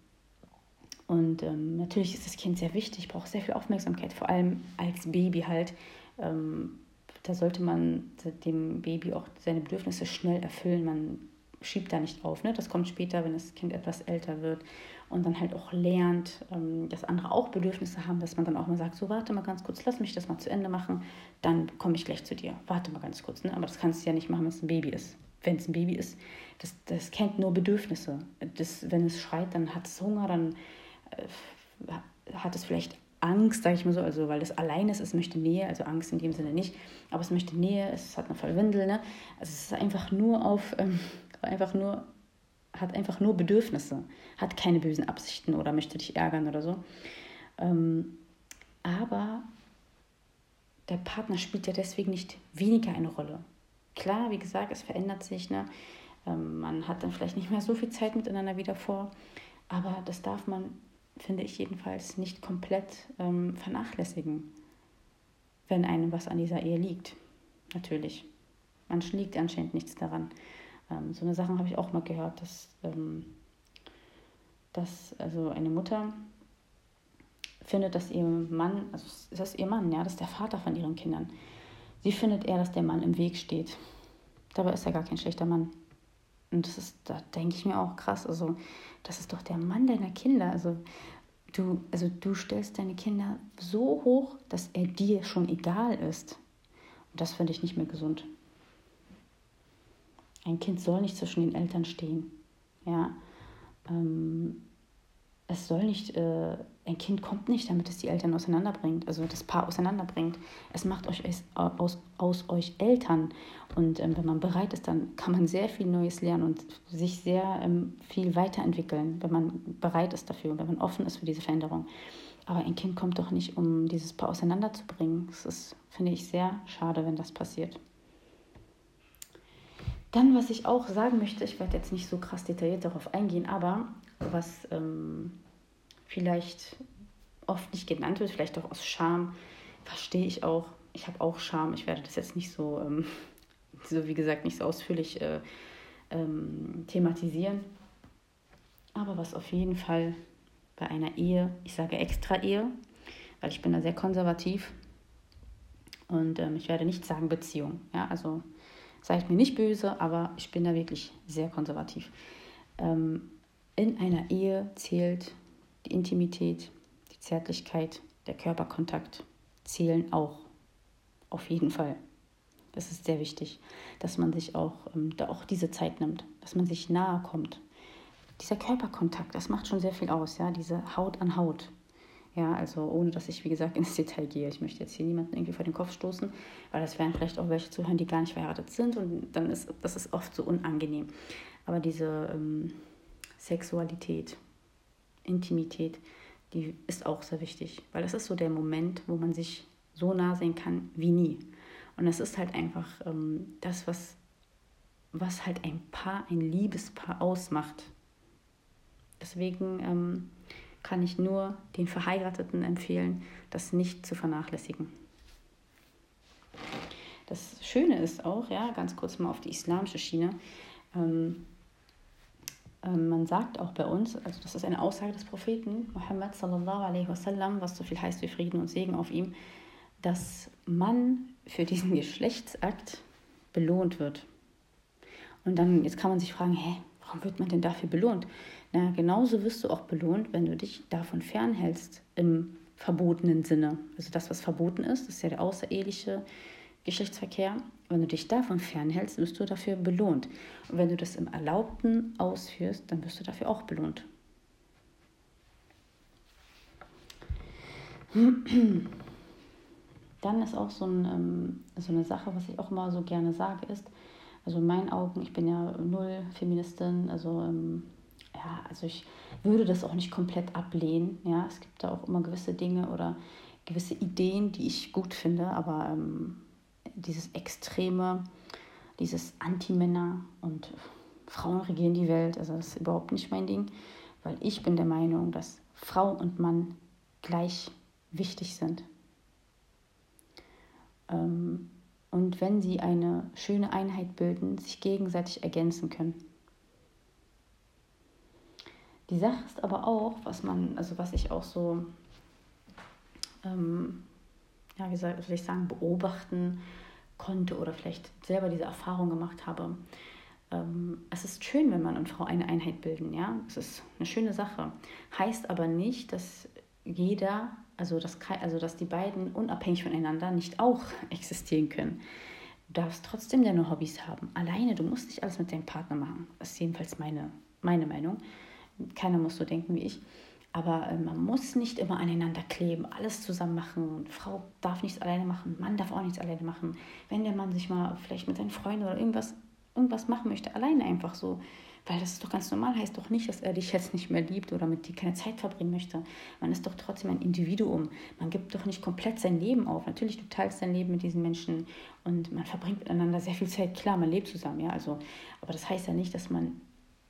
und ähm, natürlich ist das Kind sehr wichtig, braucht sehr viel Aufmerksamkeit, vor allem als Baby halt. Ähm, da sollte man dem Baby auch seine Bedürfnisse schnell erfüllen. Man schiebt da nicht auf. Ne? Das kommt später, wenn das Kind etwas älter wird und dann halt auch lernt, ähm, dass andere auch Bedürfnisse haben, dass man dann auch mal sagt, so warte mal ganz kurz, lass mich das mal zu Ende machen, dann komme ich gleich zu dir. Warte mal ganz kurz. Ne? Aber das kannst du ja nicht machen, wenn es ein Baby ist. Wenn es ein Baby ist, das, das kennt nur Bedürfnisse. Das, wenn es schreit, dann hat es Hunger, dann hat es vielleicht Angst, sage ich mal so, also weil es allein ist, es möchte Nähe, also Angst in dem Sinne nicht, aber es möchte Nähe, es hat eine Vollwindel, ne? Also es ist einfach nur auf, ähm, einfach nur, hat einfach nur Bedürfnisse, hat keine bösen Absichten oder möchte dich ärgern oder so. Ähm, aber der Partner spielt ja deswegen nicht weniger eine Rolle. Klar, wie gesagt, es verändert sich, ne? Ähm, man hat dann vielleicht nicht mehr so viel Zeit miteinander wieder vor, aber das darf man finde ich jedenfalls, nicht komplett ähm, vernachlässigen, wenn einem was an dieser Ehe liegt. Natürlich. Manchen liegt anscheinend nichts daran. Ähm, so eine Sache habe ich auch mal gehört, dass, ähm, dass also eine Mutter findet, dass ihr Mann, also das ist ihr Mann, ja, das ist der Vater von ihren Kindern. Sie findet eher, dass der Mann im Weg steht. Dabei ist er gar kein schlechter Mann. Und das ist, da denke ich mir auch krass, also das ist doch der Mann deiner Kinder. Also du, also du stellst deine Kinder so hoch, dass er dir schon egal ist. Und das finde ich nicht mehr gesund. Ein Kind soll nicht zwischen den Eltern stehen. Ja. Ähm, es soll nicht, äh, ein Kind kommt nicht, damit es die Eltern auseinanderbringt, also das Paar auseinanderbringt. Es macht euch aus, aus euch Eltern. Und ähm, wenn man bereit ist, dann kann man sehr viel Neues lernen und sich sehr ähm, viel weiterentwickeln, wenn man bereit ist dafür, wenn man offen ist für diese Veränderung. Aber ein Kind kommt doch nicht, um dieses Paar auseinanderzubringen. Das ist, finde ich, sehr schade, wenn das passiert. Dann, was ich auch sagen möchte, ich werde jetzt nicht so krass detailliert darauf eingehen, aber was ähm, vielleicht oft nicht genannt wird, vielleicht auch aus Scham, verstehe ich auch. Ich habe auch Scham. Ich werde das jetzt nicht so, ähm, so wie gesagt, nicht so ausführlich äh, ähm, thematisieren. Aber was auf jeden Fall bei einer Ehe, ich sage extra Ehe, weil ich bin da sehr konservativ und ähm, ich werde nicht sagen Beziehung. Ja, also seid mir nicht böse, aber ich bin da wirklich sehr konservativ. Ähm, in einer Ehe zählt die Intimität, die Zärtlichkeit, der Körperkontakt zählen auch. Auf jeden Fall. Das ist sehr wichtig, dass man sich auch, ähm, da auch diese Zeit nimmt, dass man sich nahe kommt. Dieser Körperkontakt, das macht schon sehr viel aus, ja, diese Haut an Haut. Ja, also ohne dass ich, wie gesagt, ins Detail gehe. Ich möchte jetzt hier niemanden irgendwie vor den Kopf stoßen, weil das werden vielleicht auch welche zuhören, die gar nicht verheiratet sind und dann ist das ist oft so unangenehm. Aber diese ähm, Sexualität, Intimität, die ist auch sehr wichtig, weil das ist so der Moment, wo man sich so nah sehen kann wie nie. Und das ist halt einfach ähm, das, was, was halt ein Paar, ein Liebespaar ausmacht. Deswegen ähm, kann ich nur den Verheirateten empfehlen, das nicht zu vernachlässigen. Das Schöne ist auch, ja, ganz kurz mal auf die islamische Schiene, ähm, man sagt auch bei uns, also das ist eine Aussage des Propheten Muhammad sallallahu alaihi wasallam, was so viel heißt wie Frieden und Segen auf ihm, dass man für diesen Geschlechtsakt belohnt wird. Und dann, jetzt kann man sich fragen, hä, warum wird man denn dafür belohnt? Na, genauso wirst du auch belohnt, wenn du dich davon fernhältst im verbotenen Sinne. Also das, was verboten ist, das ist ja der außereheliche Geschlechtsverkehr. Wenn du dich davon fernhältst, wirst du dafür belohnt. Und wenn du das im Erlaubten ausführst, dann wirst du dafür auch belohnt. Dann ist auch so, ein, ähm, so eine Sache, was ich auch immer so gerne sage, ist, also in meinen Augen, ich bin ja null Feministin, also ähm, ja, also ich würde das auch nicht komplett ablehnen. Ja, es gibt da auch immer gewisse Dinge oder gewisse Ideen, die ich gut finde, aber ähm, dieses Extreme, dieses Anti-Männer und Frauen regieren die Welt, also das ist überhaupt nicht mein Ding, weil ich bin der Meinung, dass Frau und Mann gleich wichtig sind. Ähm, und wenn sie eine schöne Einheit bilden, sich gegenseitig ergänzen können. Die Sache ist aber auch, was man, also was ich auch so, ähm, ja, wie soll ich sagen, beobachten konnte oder vielleicht selber diese Erfahrung gemacht habe. Ähm, es ist schön, wenn Mann und Frau eine Einheit bilden, ja. Es ist eine schöne Sache. Heißt aber nicht, dass jeder, also dass, also dass die beiden unabhängig voneinander nicht auch existieren können. Du darfst trotzdem deine Hobbys haben. Alleine, du musst nicht alles mit deinem Partner machen. Das ist jedenfalls meine, meine Meinung. Keiner muss so denken wie ich. Aber äh, man muss nicht immer aneinander kleben, alles zusammen machen. Frau darf nichts alleine machen, Mann darf auch nichts alleine machen. Wenn der Mann sich mal vielleicht mit seinen Freunden oder irgendwas, irgendwas machen möchte, alleine einfach so. Weil das ist doch ganz normal, heißt doch nicht, dass er dich jetzt nicht mehr liebt oder mit dir keine Zeit verbringen möchte. Man ist doch trotzdem ein Individuum. Man gibt doch nicht komplett sein Leben auf. Natürlich, du teilst dein Leben mit diesen Menschen und man verbringt miteinander sehr viel Zeit. Klar, man lebt zusammen, ja. Also, aber das heißt ja nicht, dass man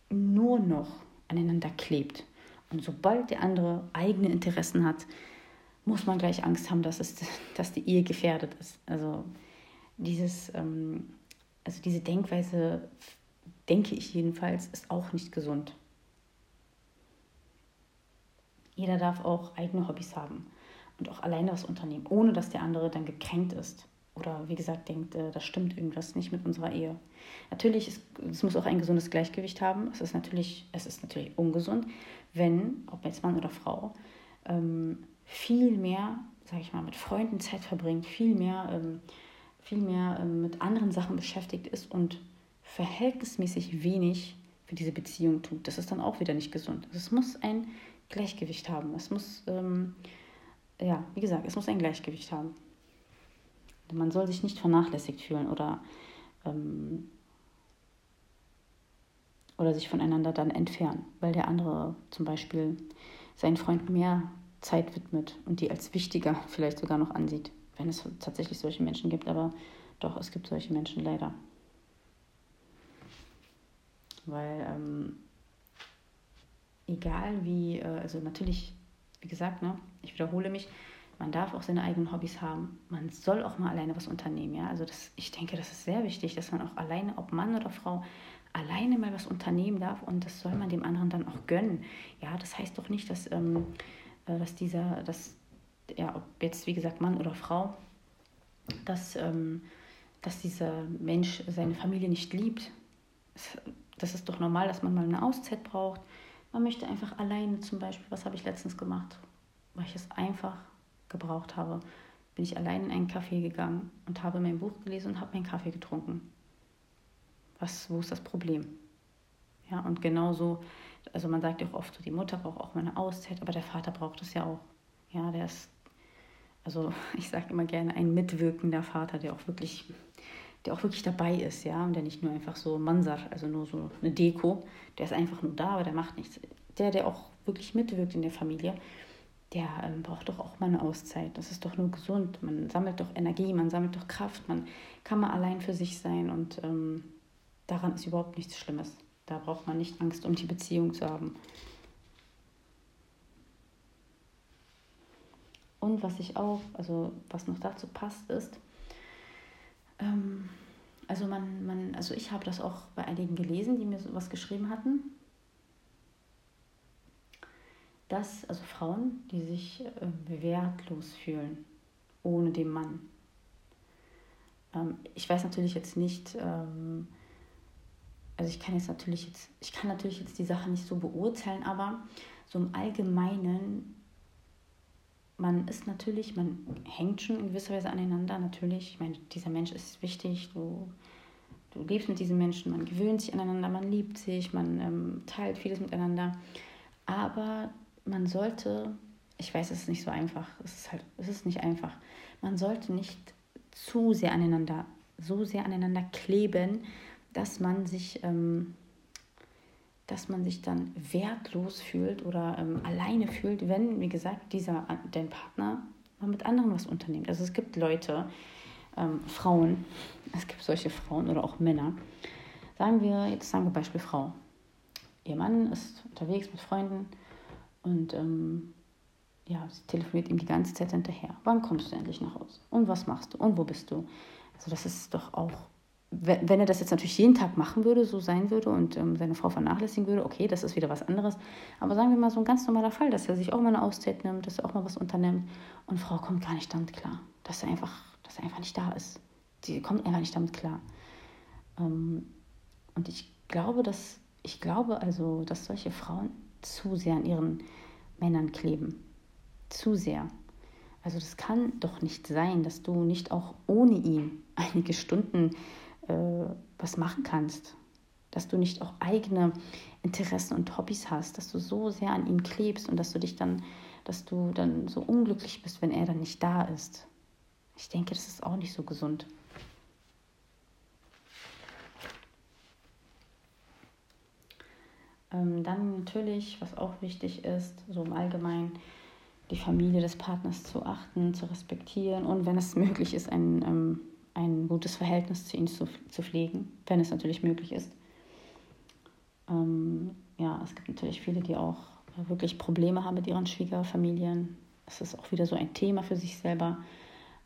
nur noch aneinander klebt. Und sobald der andere eigene Interessen hat, muss man gleich Angst haben, dass, es, dass die Ehe gefährdet ist. Also, dieses, ähm, also diese Denkweise, denke ich jedenfalls, ist auch nicht gesund. Jeder darf auch eigene Hobbys haben und auch alleine was unternehmen, ohne dass der andere dann gekränkt ist oder wie gesagt denkt, äh, da stimmt irgendwas nicht mit unserer Ehe. Natürlich, ist, es muss auch ein gesundes Gleichgewicht haben. Es ist natürlich, es ist natürlich ungesund, wenn, ob jetzt Mann oder Frau, ähm, viel mehr, sage ich mal, mit Freunden Zeit verbringt, viel mehr, ähm, viel mehr ähm, mit anderen Sachen beschäftigt ist und verhältnismäßig wenig für diese Beziehung tut. Das ist dann auch wieder nicht gesund. Also es muss ein Gleichgewicht haben. Es muss, ähm, ja, wie gesagt, es muss ein Gleichgewicht haben. Man soll sich nicht vernachlässigt fühlen oder, ähm, oder sich voneinander dann entfernen, weil der andere zum Beispiel seinen Freund mehr Zeit widmet und die als wichtiger vielleicht sogar noch ansieht, wenn es tatsächlich solche Menschen gibt. Aber doch, es gibt solche Menschen leider. Weil ähm, egal wie, äh, also natürlich wie gesagt, ne, ich wiederhole mich, man darf auch seine eigenen Hobbys haben. Man soll auch mal alleine was unternehmen. Ja? Also das, ich denke, das ist sehr wichtig, dass man auch alleine, ob Mann oder Frau, alleine mal was unternehmen darf und das soll man dem anderen dann auch gönnen. Ja, das heißt doch nicht, dass, ähm, äh, dass dieser, dass, ja, ob jetzt wie gesagt Mann oder Frau, dass, ähm, dass dieser Mensch seine Familie nicht liebt. Das ist doch normal, dass man mal eine Auszeit braucht. Man möchte einfach alleine zum Beispiel, was habe ich letztens gemacht, weil ich es einfach gebraucht habe, bin ich allein in einen Café gegangen und habe mein Buch gelesen und habe meinen Kaffee getrunken. Was, wo ist das Problem? Ja, und genauso, also man sagt ja auch oft, die Mutter braucht auch mal eine Auszeit, aber der Vater braucht es ja auch. Ja, der ist, also ich sage immer gerne, ein mitwirkender Vater, der auch wirklich, der auch wirklich dabei ist, ja, und der nicht nur einfach so Mansar, also nur so eine Deko, der ist einfach nur da, aber der macht nichts. Der, der auch wirklich mitwirkt in der Familie, der ähm, braucht doch auch mal eine Auszeit. Das ist doch nur gesund. Man sammelt doch Energie, man sammelt doch Kraft, man kann mal allein für sich sein und ähm, daran ist überhaupt nichts Schlimmes. Da braucht man nicht Angst, um die Beziehung zu haben. Und was ich auch, also was noch dazu passt, ist, ähm, also man, man, also ich habe das auch bei einigen gelesen, die mir sowas geschrieben hatten dass, also Frauen, die sich äh, wertlos fühlen, ohne den Mann. Ähm, ich weiß natürlich jetzt nicht, ähm, also ich kann jetzt natürlich jetzt, ich kann natürlich jetzt die Sache nicht so beurteilen, aber so im Allgemeinen, man ist natürlich, man hängt schon in gewisser Weise aneinander, natürlich. Ich meine, dieser Mensch ist wichtig, du, du lebst mit diesem Menschen, man gewöhnt sich aneinander, man liebt sich, man ähm, teilt vieles miteinander. Aber man sollte, ich weiß, es ist nicht so einfach, es ist halt, es ist nicht einfach, man sollte nicht zu sehr aneinander, so sehr aneinander kleben, dass man sich, ähm, dass man sich dann wertlos fühlt oder ähm, alleine fühlt, wenn, wie gesagt, dieser, dein Partner mal mit anderen was unternimmt. Also es gibt Leute, ähm, Frauen, es gibt solche Frauen oder auch Männer. Sagen wir, jetzt sagen wir Beispiel Frau. Ihr Mann ist unterwegs mit Freunden und ähm, ja, sie telefoniert ihm die ganze Zeit hinterher. Wann kommst du endlich nach Hause? Und was machst du? Und wo bist du? Also das ist doch auch, wenn er das jetzt natürlich jeden Tag machen würde, so sein würde und ähm, seine Frau vernachlässigen würde, okay, das ist wieder was anderes. Aber sagen wir mal so ein ganz normaler Fall, dass er sich auch mal eine Auszeit nimmt, dass er auch mal was unternimmt und Frau kommt gar nicht damit klar, dass er einfach, dass er einfach nicht da ist. Sie kommt einfach nicht damit klar. Ähm, und ich glaube, dass ich glaube also, dass solche Frauen zu sehr an ihren Männern kleben. Zu sehr. Also das kann doch nicht sein, dass du nicht auch ohne ihn einige Stunden äh, was machen kannst. Dass du nicht auch eigene Interessen und Hobbys hast, dass du so sehr an ihm klebst und dass du dich dann, dass du dann so unglücklich bist, wenn er dann nicht da ist. Ich denke, das ist auch nicht so gesund. Ähm, dann natürlich, was auch wichtig ist, so im Allgemeinen, die Familie des Partners zu achten, zu respektieren und wenn es möglich ist, ein, ähm, ein gutes Verhältnis zu ihnen zu, zu pflegen, wenn es natürlich möglich ist. Ähm, ja, es gibt natürlich viele, die auch wirklich Probleme haben mit ihren Schwiegerfamilien. Es ist auch wieder so ein Thema für sich selber,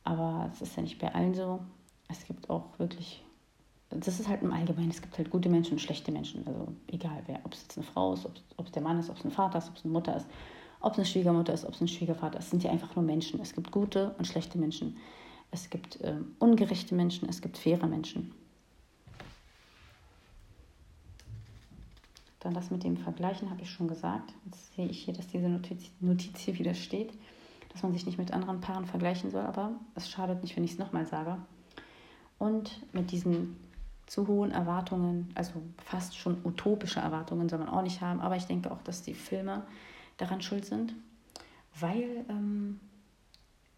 aber es ist ja nicht bei allen so. Es gibt auch wirklich das ist halt im Allgemeinen, es gibt halt gute Menschen und schlechte Menschen. Also egal wer, ob es jetzt eine Frau ist, ob es der Mann ist, ob es ein Vater ist, ob es eine Mutter ist, ob es eine Schwiegermutter ist, ob es ein Schwiegervater ist. Es sind ja einfach nur Menschen. Es gibt gute und schlechte Menschen. Es gibt äh, ungerechte Menschen, es gibt faire Menschen. Dann das mit dem Vergleichen habe ich schon gesagt. Jetzt sehe ich hier, dass diese Notiz, Notiz hier wieder steht, dass man sich nicht mit anderen Paaren vergleichen soll, aber es schadet nicht, wenn ich es nochmal sage. Und mit diesen zu hohen Erwartungen, also fast schon utopische Erwartungen soll man auch nicht haben. Aber ich denke auch, dass die Filme daran schuld sind, weil, ähm,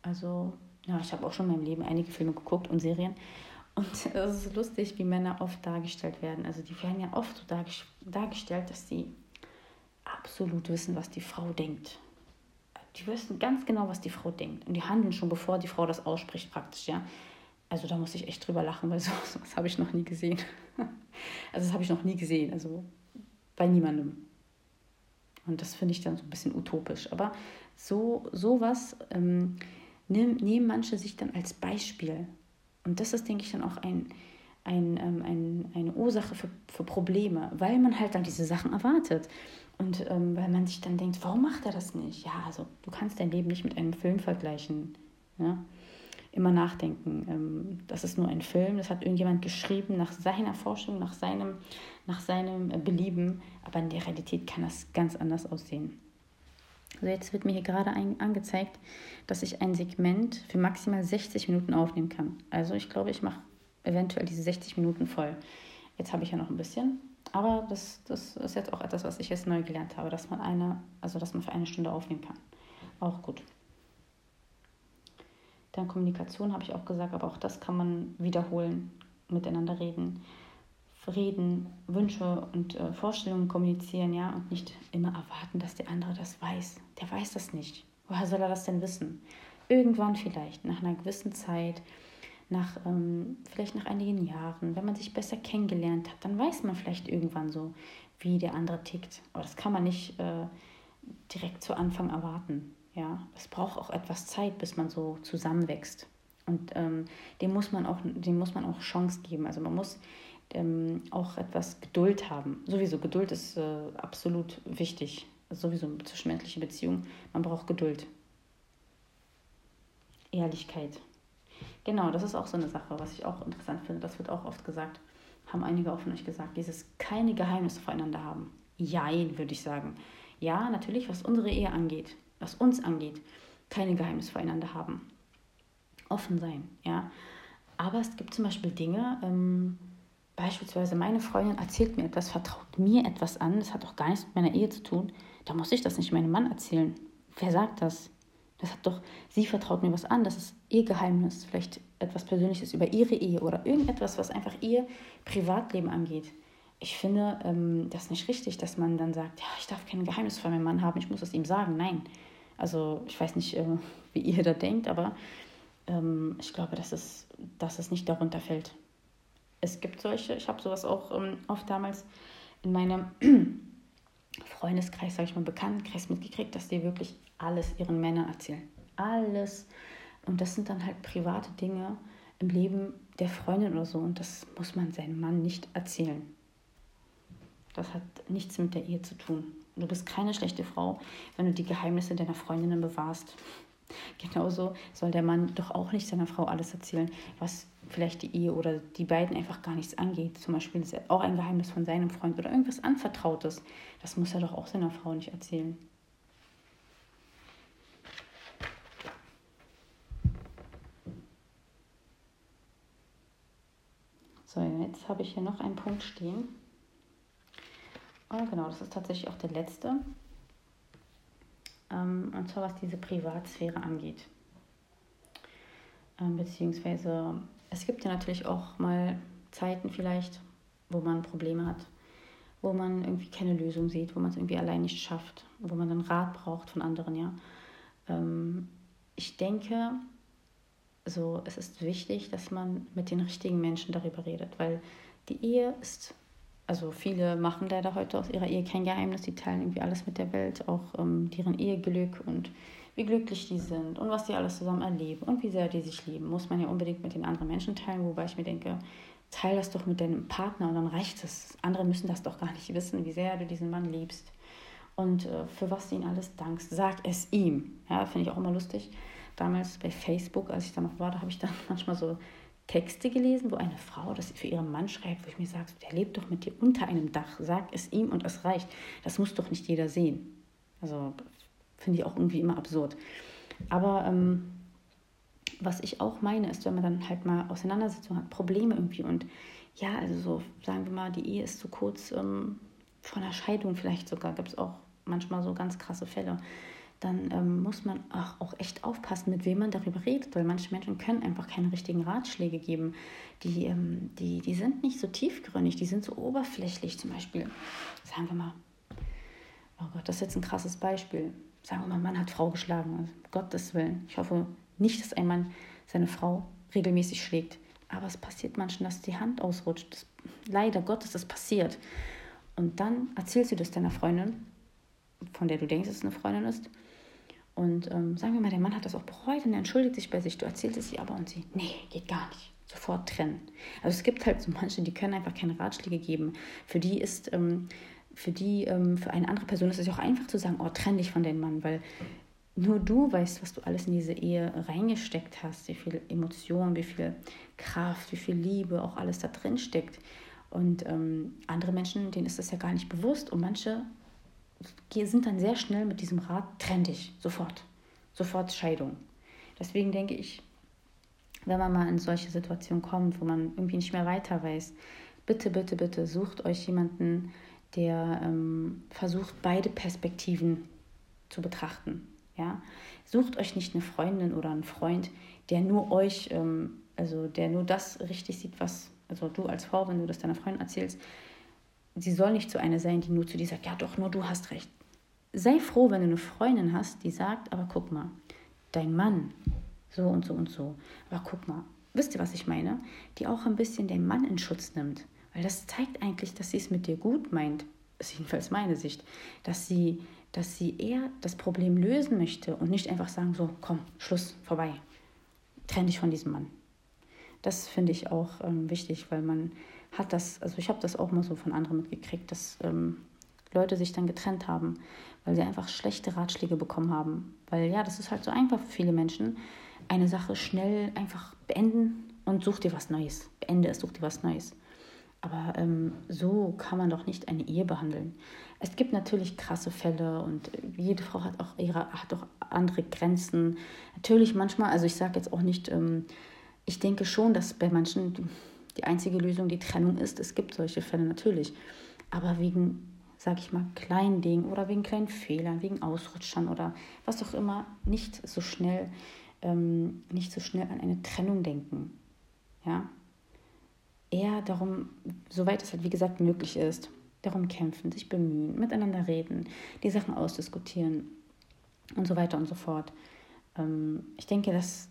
also, ja, ich habe auch schon in meinem Leben einige Filme geguckt und Serien. Und es ist lustig, wie Männer oft dargestellt werden. Also die werden ja oft so dargestellt, dass sie absolut wissen, was die Frau denkt. Die wissen ganz genau, was die Frau denkt. Und die handeln schon, bevor die Frau das ausspricht, praktisch, ja. Also da muss ich echt drüber lachen, weil sowas, sowas habe ich noch nie gesehen. Also das habe ich noch nie gesehen, also bei niemandem. Und das finde ich dann so ein bisschen utopisch. Aber So sowas ähm, nehmen, nehmen manche sich dann als Beispiel. Und das ist, denke ich, dann auch ein, ein, ähm, ein, eine Ursache für, für Probleme, weil man halt dann diese Sachen erwartet. Und ähm, weil man sich dann denkt, warum macht er das nicht? Ja, also du kannst dein Leben nicht mit einem Film vergleichen. Ja? Immer nachdenken. Ähm, das ist nur ein Film, das hat irgendjemand geschrieben nach seiner Forschung, nach seinem, nach seinem Belieben. Aber in der Realität kann das ganz anders aussehen. Also jetzt wird mir hier gerade ein, angezeigt, dass ich ein Segment für maximal 60 Minuten aufnehmen kann. Also ich glaube, ich mache eventuell diese 60 Minuten voll. Jetzt habe ich ja noch ein bisschen, aber das, das ist jetzt auch etwas, was ich jetzt neu gelernt habe, dass man eine, also dass man für eine Stunde aufnehmen kann. Auch gut. Dann Kommunikation habe ich auch gesagt, aber auch das kann man wiederholen, miteinander reden reden, Wünsche und äh, Vorstellungen kommunizieren, ja, und nicht immer erwarten, dass der andere das weiß. Der weiß das nicht. Woher soll er das denn wissen? Irgendwann vielleicht, nach einer gewissen Zeit, nach ähm, vielleicht nach einigen Jahren, wenn man sich besser kennengelernt hat, dann weiß man vielleicht irgendwann so, wie der andere tickt. Aber das kann man nicht äh, direkt zu Anfang erwarten. Ja, es braucht auch etwas Zeit, bis man so zusammenwächst. Und ähm, dem muss man auch, dem muss man auch Chance geben. Also man muss ähm, auch etwas Geduld haben. Sowieso, Geduld ist äh, absolut wichtig. Also sowieso eine zwischenmenschliche Beziehung. Man braucht Geduld. Ehrlichkeit. Genau, das ist auch so eine Sache, was ich auch interessant finde. Das wird auch oft gesagt, haben einige auch von euch gesagt, dieses keine Geheimnisse voreinander haben. Jein, würde ich sagen. Ja, natürlich, was unsere Ehe angeht, was uns angeht, keine Geheimnisse voreinander haben. Offen sein, ja. Aber es gibt zum Beispiel Dinge, ähm, beispielsweise meine Freundin erzählt mir etwas, vertraut mir etwas an, das hat auch gar nichts mit meiner Ehe zu tun, da muss ich das nicht meinem Mann erzählen. Wer sagt das? Das hat doch, sie vertraut mir was an, das ist ihr Geheimnis, vielleicht etwas Persönliches über ihre Ehe oder irgendetwas, was einfach ihr Privatleben angeht. Ich finde ähm, das nicht richtig, dass man dann sagt, ja, ich darf kein Geheimnis von meinem Mann haben, ich muss es ihm sagen. Nein. Also ich weiß nicht, äh, wie ihr da denkt, aber ähm, ich glaube, dass es, dass es nicht darunter fällt es gibt solche, ich habe sowas auch ähm, oft damals in meinem Freundeskreis, sage ich mal, Bekanntenkreis mitgekriegt, dass die wirklich alles ihren Männern erzählen. Alles. Und das sind dann halt private Dinge im Leben der Freundin oder so. Und das muss man seinem Mann nicht erzählen. Das hat nichts mit der Ehe zu tun. Du bist keine schlechte Frau, wenn du die Geheimnisse deiner Freundinnen bewahrst. Genauso soll der Mann doch auch nicht seiner Frau alles erzählen, was vielleicht die Ehe oder die beiden einfach gar nichts angeht. Zum Beispiel ist er auch ein Geheimnis von seinem Freund oder irgendwas Anvertrautes. Das muss er doch auch seiner Frau nicht erzählen. So, jetzt habe ich hier noch einen Punkt stehen. Oh, genau, das ist tatsächlich auch der letzte. Ähm, und zwar was diese Privatsphäre angeht. Ähm, beziehungsweise es gibt ja natürlich auch mal Zeiten vielleicht, wo man Probleme hat, wo man irgendwie keine Lösung sieht, wo man es irgendwie allein nicht schafft, wo man dann Rat braucht von anderen, ja. Ähm, ich denke, so, es ist wichtig, dass man mit den richtigen Menschen darüber redet, weil die Ehe ist, also viele machen leider heute aus ihrer Ehe kein Geheimnis, die teilen irgendwie alles mit der Welt, auch ähm, deren Eheglück und wie glücklich die sind und was die alles zusammen erleben und wie sehr die sich lieben, muss man ja unbedingt mit den anderen Menschen teilen, wobei ich mir denke, teile das doch mit deinem Partner und dann reicht es. Andere müssen das doch gar nicht wissen, wie sehr du diesen Mann liebst und äh, für was du ihn alles dankst. Sag es ihm. Ja, finde ich auch immer lustig. Damals bei Facebook, als ich da noch war, da habe ich dann manchmal so Texte gelesen, wo eine Frau das für ihren Mann schreibt, wo ich mir sage, der lebt doch mit dir unter einem Dach. Sag es ihm und es reicht. Das muss doch nicht jeder sehen. Also finde ich auch irgendwie immer absurd. Aber ähm, was ich auch meine, ist, wenn man dann halt mal Auseinandersetzungen hat, Probleme irgendwie und ja, also so, sagen wir mal, die Ehe ist zu kurz ähm, vor einer Scheidung vielleicht sogar, gibt es auch manchmal so ganz krasse Fälle, dann ähm, muss man auch, auch echt aufpassen, mit wem man darüber redet, weil manche Menschen können einfach keine richtigen Ratschläge geben. Die, ähm, die, die sind nicht so tiefgründig, die sind so oberflächlich zum Beispiel. Sagen wir mal, oh Gott, das ist jetzt ein krasses Beispiel sagen wir mal, Mann hat Frau geschlagen. Also, Gottes Willen. Ich hoffe nicht, dass ein Mann seine Frau regelmäßig schlägt. Aber es passiert manchmal, dass die Hand ausrutscht. Das, leider Gottes, das passiert. Und dann erzählst du das deiner Freundin, von der du denkst, dass es eine Freundin ist. Und ähm, sagen wir mal, der Mann hat das auch bereut und er entschuldigt sich bei sich. Du erzählst es ihr aber und sie, nee, geht gar nicht. Sofort trennen. Also es gibt halt so manche, die können einfach keine Ratschläge geben. Für die ist, ähm, für die, ähm, für eine andere Person ist es auch einfach zu sagen, oh, trenn dich von deinem Mann, weil nur du weißt, was du alles in diese Ehe reingesteckt hast, wie viel Emotion, wie viel Kraft, wie viel Liebe auch alles da drin steckt. Und ähm, andere Menschen, denen ist das ja gar nicht bewusst. Und manche sind dann sehr schnell mit diesem Rat, trenn dich, sofort. Sofort Scheidung. Deswegen denke ich, wenn man mal in solche Situationen kommt, wo man irgendwie nicht mehr weiter weiß, bitte, bitte, bitte sucht euch jemanden, der ähm, versucht, beide Perspektiven zu betrachten. Ja? Sucht euch nicht eine Freundin oder einen Freund, der nur euch, ähm, also der nur das richtig sieht, was, also du als Frau, wenn du das deiner Freundin erzählst, sie soll nicht so eine sein, die nur zu dir sagt, ja doch, nur du hast recht. Sei froh, wenn du eine Freundin hast, die sagt, aber guck mal, dein Mann, so und so und so, aber guck mal, wisst ihr, was ich meine? Die auch ein bisschen den Mann in Schutz nimmt. Weil das zeigt eigentlich, dass sie es mit dir gut meint. Das ist jedenfalls meine Sicht. Dass sie dass sie eher das Problem lösen möchte und nicht einfach sagen, so, komm, Schluss, vorbei, trenn dich von diesem Mann. Das finde ich auch ähm, wichtig, weil man hat das, also ich habe das auch mal so von anderen mitgekriegt, dass ähm, Leute sich dann getrennt haben, weil sie einfach schlechte Ratschläge bekommen haben. Weil ja, das ist halt so einfach für viele Menschen, eine Sache schnell einfach beenden und such dir was Neues. Beende es, such dir was Neues. Aber ähm, so kann man doch nicht eine Ehe behandeln. Es gibt natürlich krasse Fälle und jede Frau hat auch ihre hat auch andere Grenzen. Natürlich manchmal, also ich sage jetzt auch nicht, ähm, ich denke schon, dass bei manchen die einzige Lösung die Trennung ist. Es gibt solche Fälle natürlich. Aber wegen, sage ich mal, kleinen Dingen oder wegen kleinen Fehlern, wegen Ausrutschern oder was auch immer, nicht so schnell, ähm, nicht so schnell an eine Trennung denken. Ja, eher darum, soweit es halt wie gesagt möglich ist, darum kämpfen, sich bemühen, miteinander reden, die Sachen ausdiskutieren und so weiter und so fort. Ähm, ich denke, dass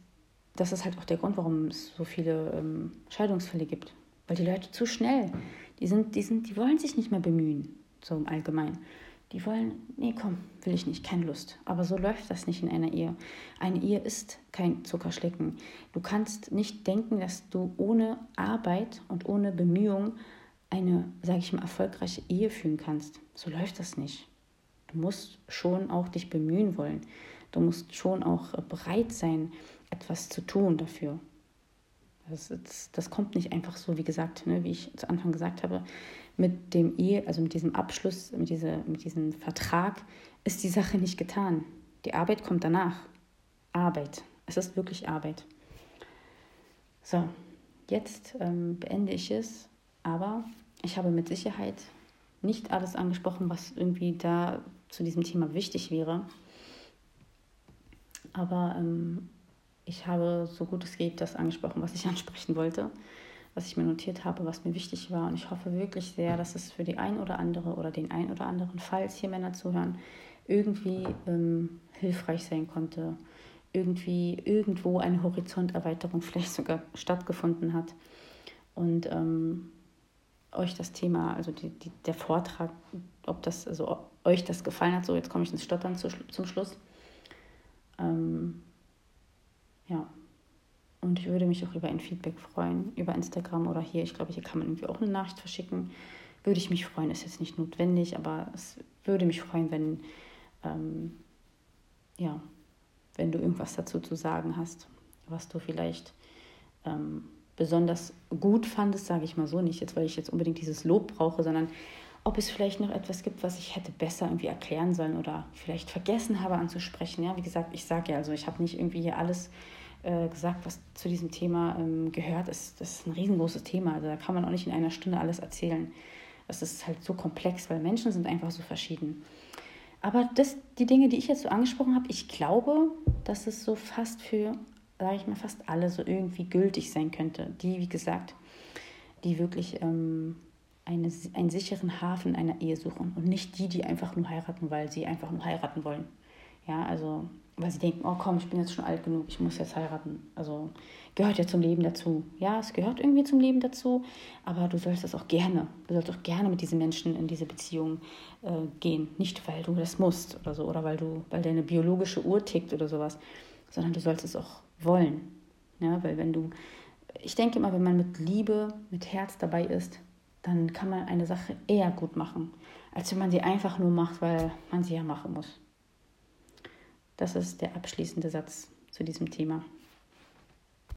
das ist halt auch der Grund, warum es so viele ähm, Scheidungsfälle gibt. Weil die Leute zu schnell, die sind, die sind, die wollen sich nicht mehr bemühen, so im Allgemeinen. Die wollen, nee, komm, will ich nicht, keine Lust. Aber so läuft das nicht in einer Ehe. Eine Ehe ist kein Zuckerschlecken. Du kannst nicht denken, dass du ohne Arbeit und ohne Bemühung eine, sage ich mal, erfolgreiche Ehe führen kannst. So läuft das nicht. Du musst schon auch dich bemühen wollen. Du musst schon auch bereit sein, etwas zu tun dafür. Das, das, das kommt nicht einfach so, wie gesagt, ne, wie ich zu Anfang gesagt habe mit dem Ehe, also mit diesem Abschluss, mit, diese, mit diesem Vertrag, ist die Sache nicht getan. Die Arbeit kommt danach. Arbeit. Es ist wirklich Arbeit. So, jetzt ähm, beende ich es, aber ich habe mit Sicherheit nicht alles angesprochen, was irgendwie da zu diesem Thema wichtig wäre. Aber ähm, ich habe so gut es geht das angesprochen, was ich ansprechen wollte was ich mir notiert habe, was mir wichtig war. Und ich hoffe wirklich sehr, dass es für die ein oder andere oder den ein oder anderen, falls hier Männer zuhören, irgendwie ähm, hilfreich sein konnte. Irgendwie irgendwo eine Horizonterweiterung vielleicht sogar stattgefunden hat. Und ähm, euch das Thema, also die, die, der Vortrag, ob das, also ob euch das gefallen hat, so jetzt komme ich ins Stottern zu, zum Schluss. Ähm, ja, und ich würde mich auch über ein Feedback freuen, über Instagram oder hier. Ich glaube, hier kann man irgendwie auch eine Nachricht verschicken. Würde ich mich freuen, ist jetzt nicht notwendig, aber es würde mich freuen, wenn, ähm, ja, wenn du irgendwas dazu zu sagen hast, was du vielleicht ähm, besonders gut fandest, sage ich mal so, nicht jetzt, weil ich jetzt unbedingt dieses Lob brauche, sondern ob es vielleicht noch etwas gibt, was ich hätte besser irgendwie erklären sollen oder vielleicht vergessen habe anzusprechen. Ja, wie gesagt, ich sage ja, also ich habe nicht irgendwie hier alles äh, gesagt, was zu diesem Thema ähm, gehört. Ist, das ist ein riesengroßes Thema. Also da kann man auch nicht in einer Stunde alles erzählen. Das ist halt so komplex, weil Menschen sind einfach so verschieden. Aber das, die Dinge, die ich jetzt so angesprochen habe, ich glaube, dass es so fast für, sage ich mal, fast alle so irgendwie gültig sein könnte. Die, wie gesagt, die wirklich ähm, eine, einen sicheren Hafen einer Ehe suchen und nicht die, die einfach nur heiraten, weil sie einfach nur heiraten wollen. Ja, also, weil sie denken, oh komm, ich bin jetzt schon alt genug, ich muss jetzt heiraten. Also, gehört ja zum Leben dazu. Ja, es gehört irgendwie zum Leben dazu, aber du sollst das auch gerne. Du sollst auch gerne mit diesen Menschen in diese Beziehung äh, gehen. Nicht, weil du das musst oder so, oder weil du, weil deine biologische Uhr tickt oder sowas, sondern du sollst es auch wollen. Ja, weil wenn du, ich denke immer, wenn man mit Liebe, mit Herz dabei ist, dann kann man eine Sache eher gut machen, als wenn man sie einfach nur macht, weil man sie ja machen muss. Das ist der abschließende Satz zu diesem Thema.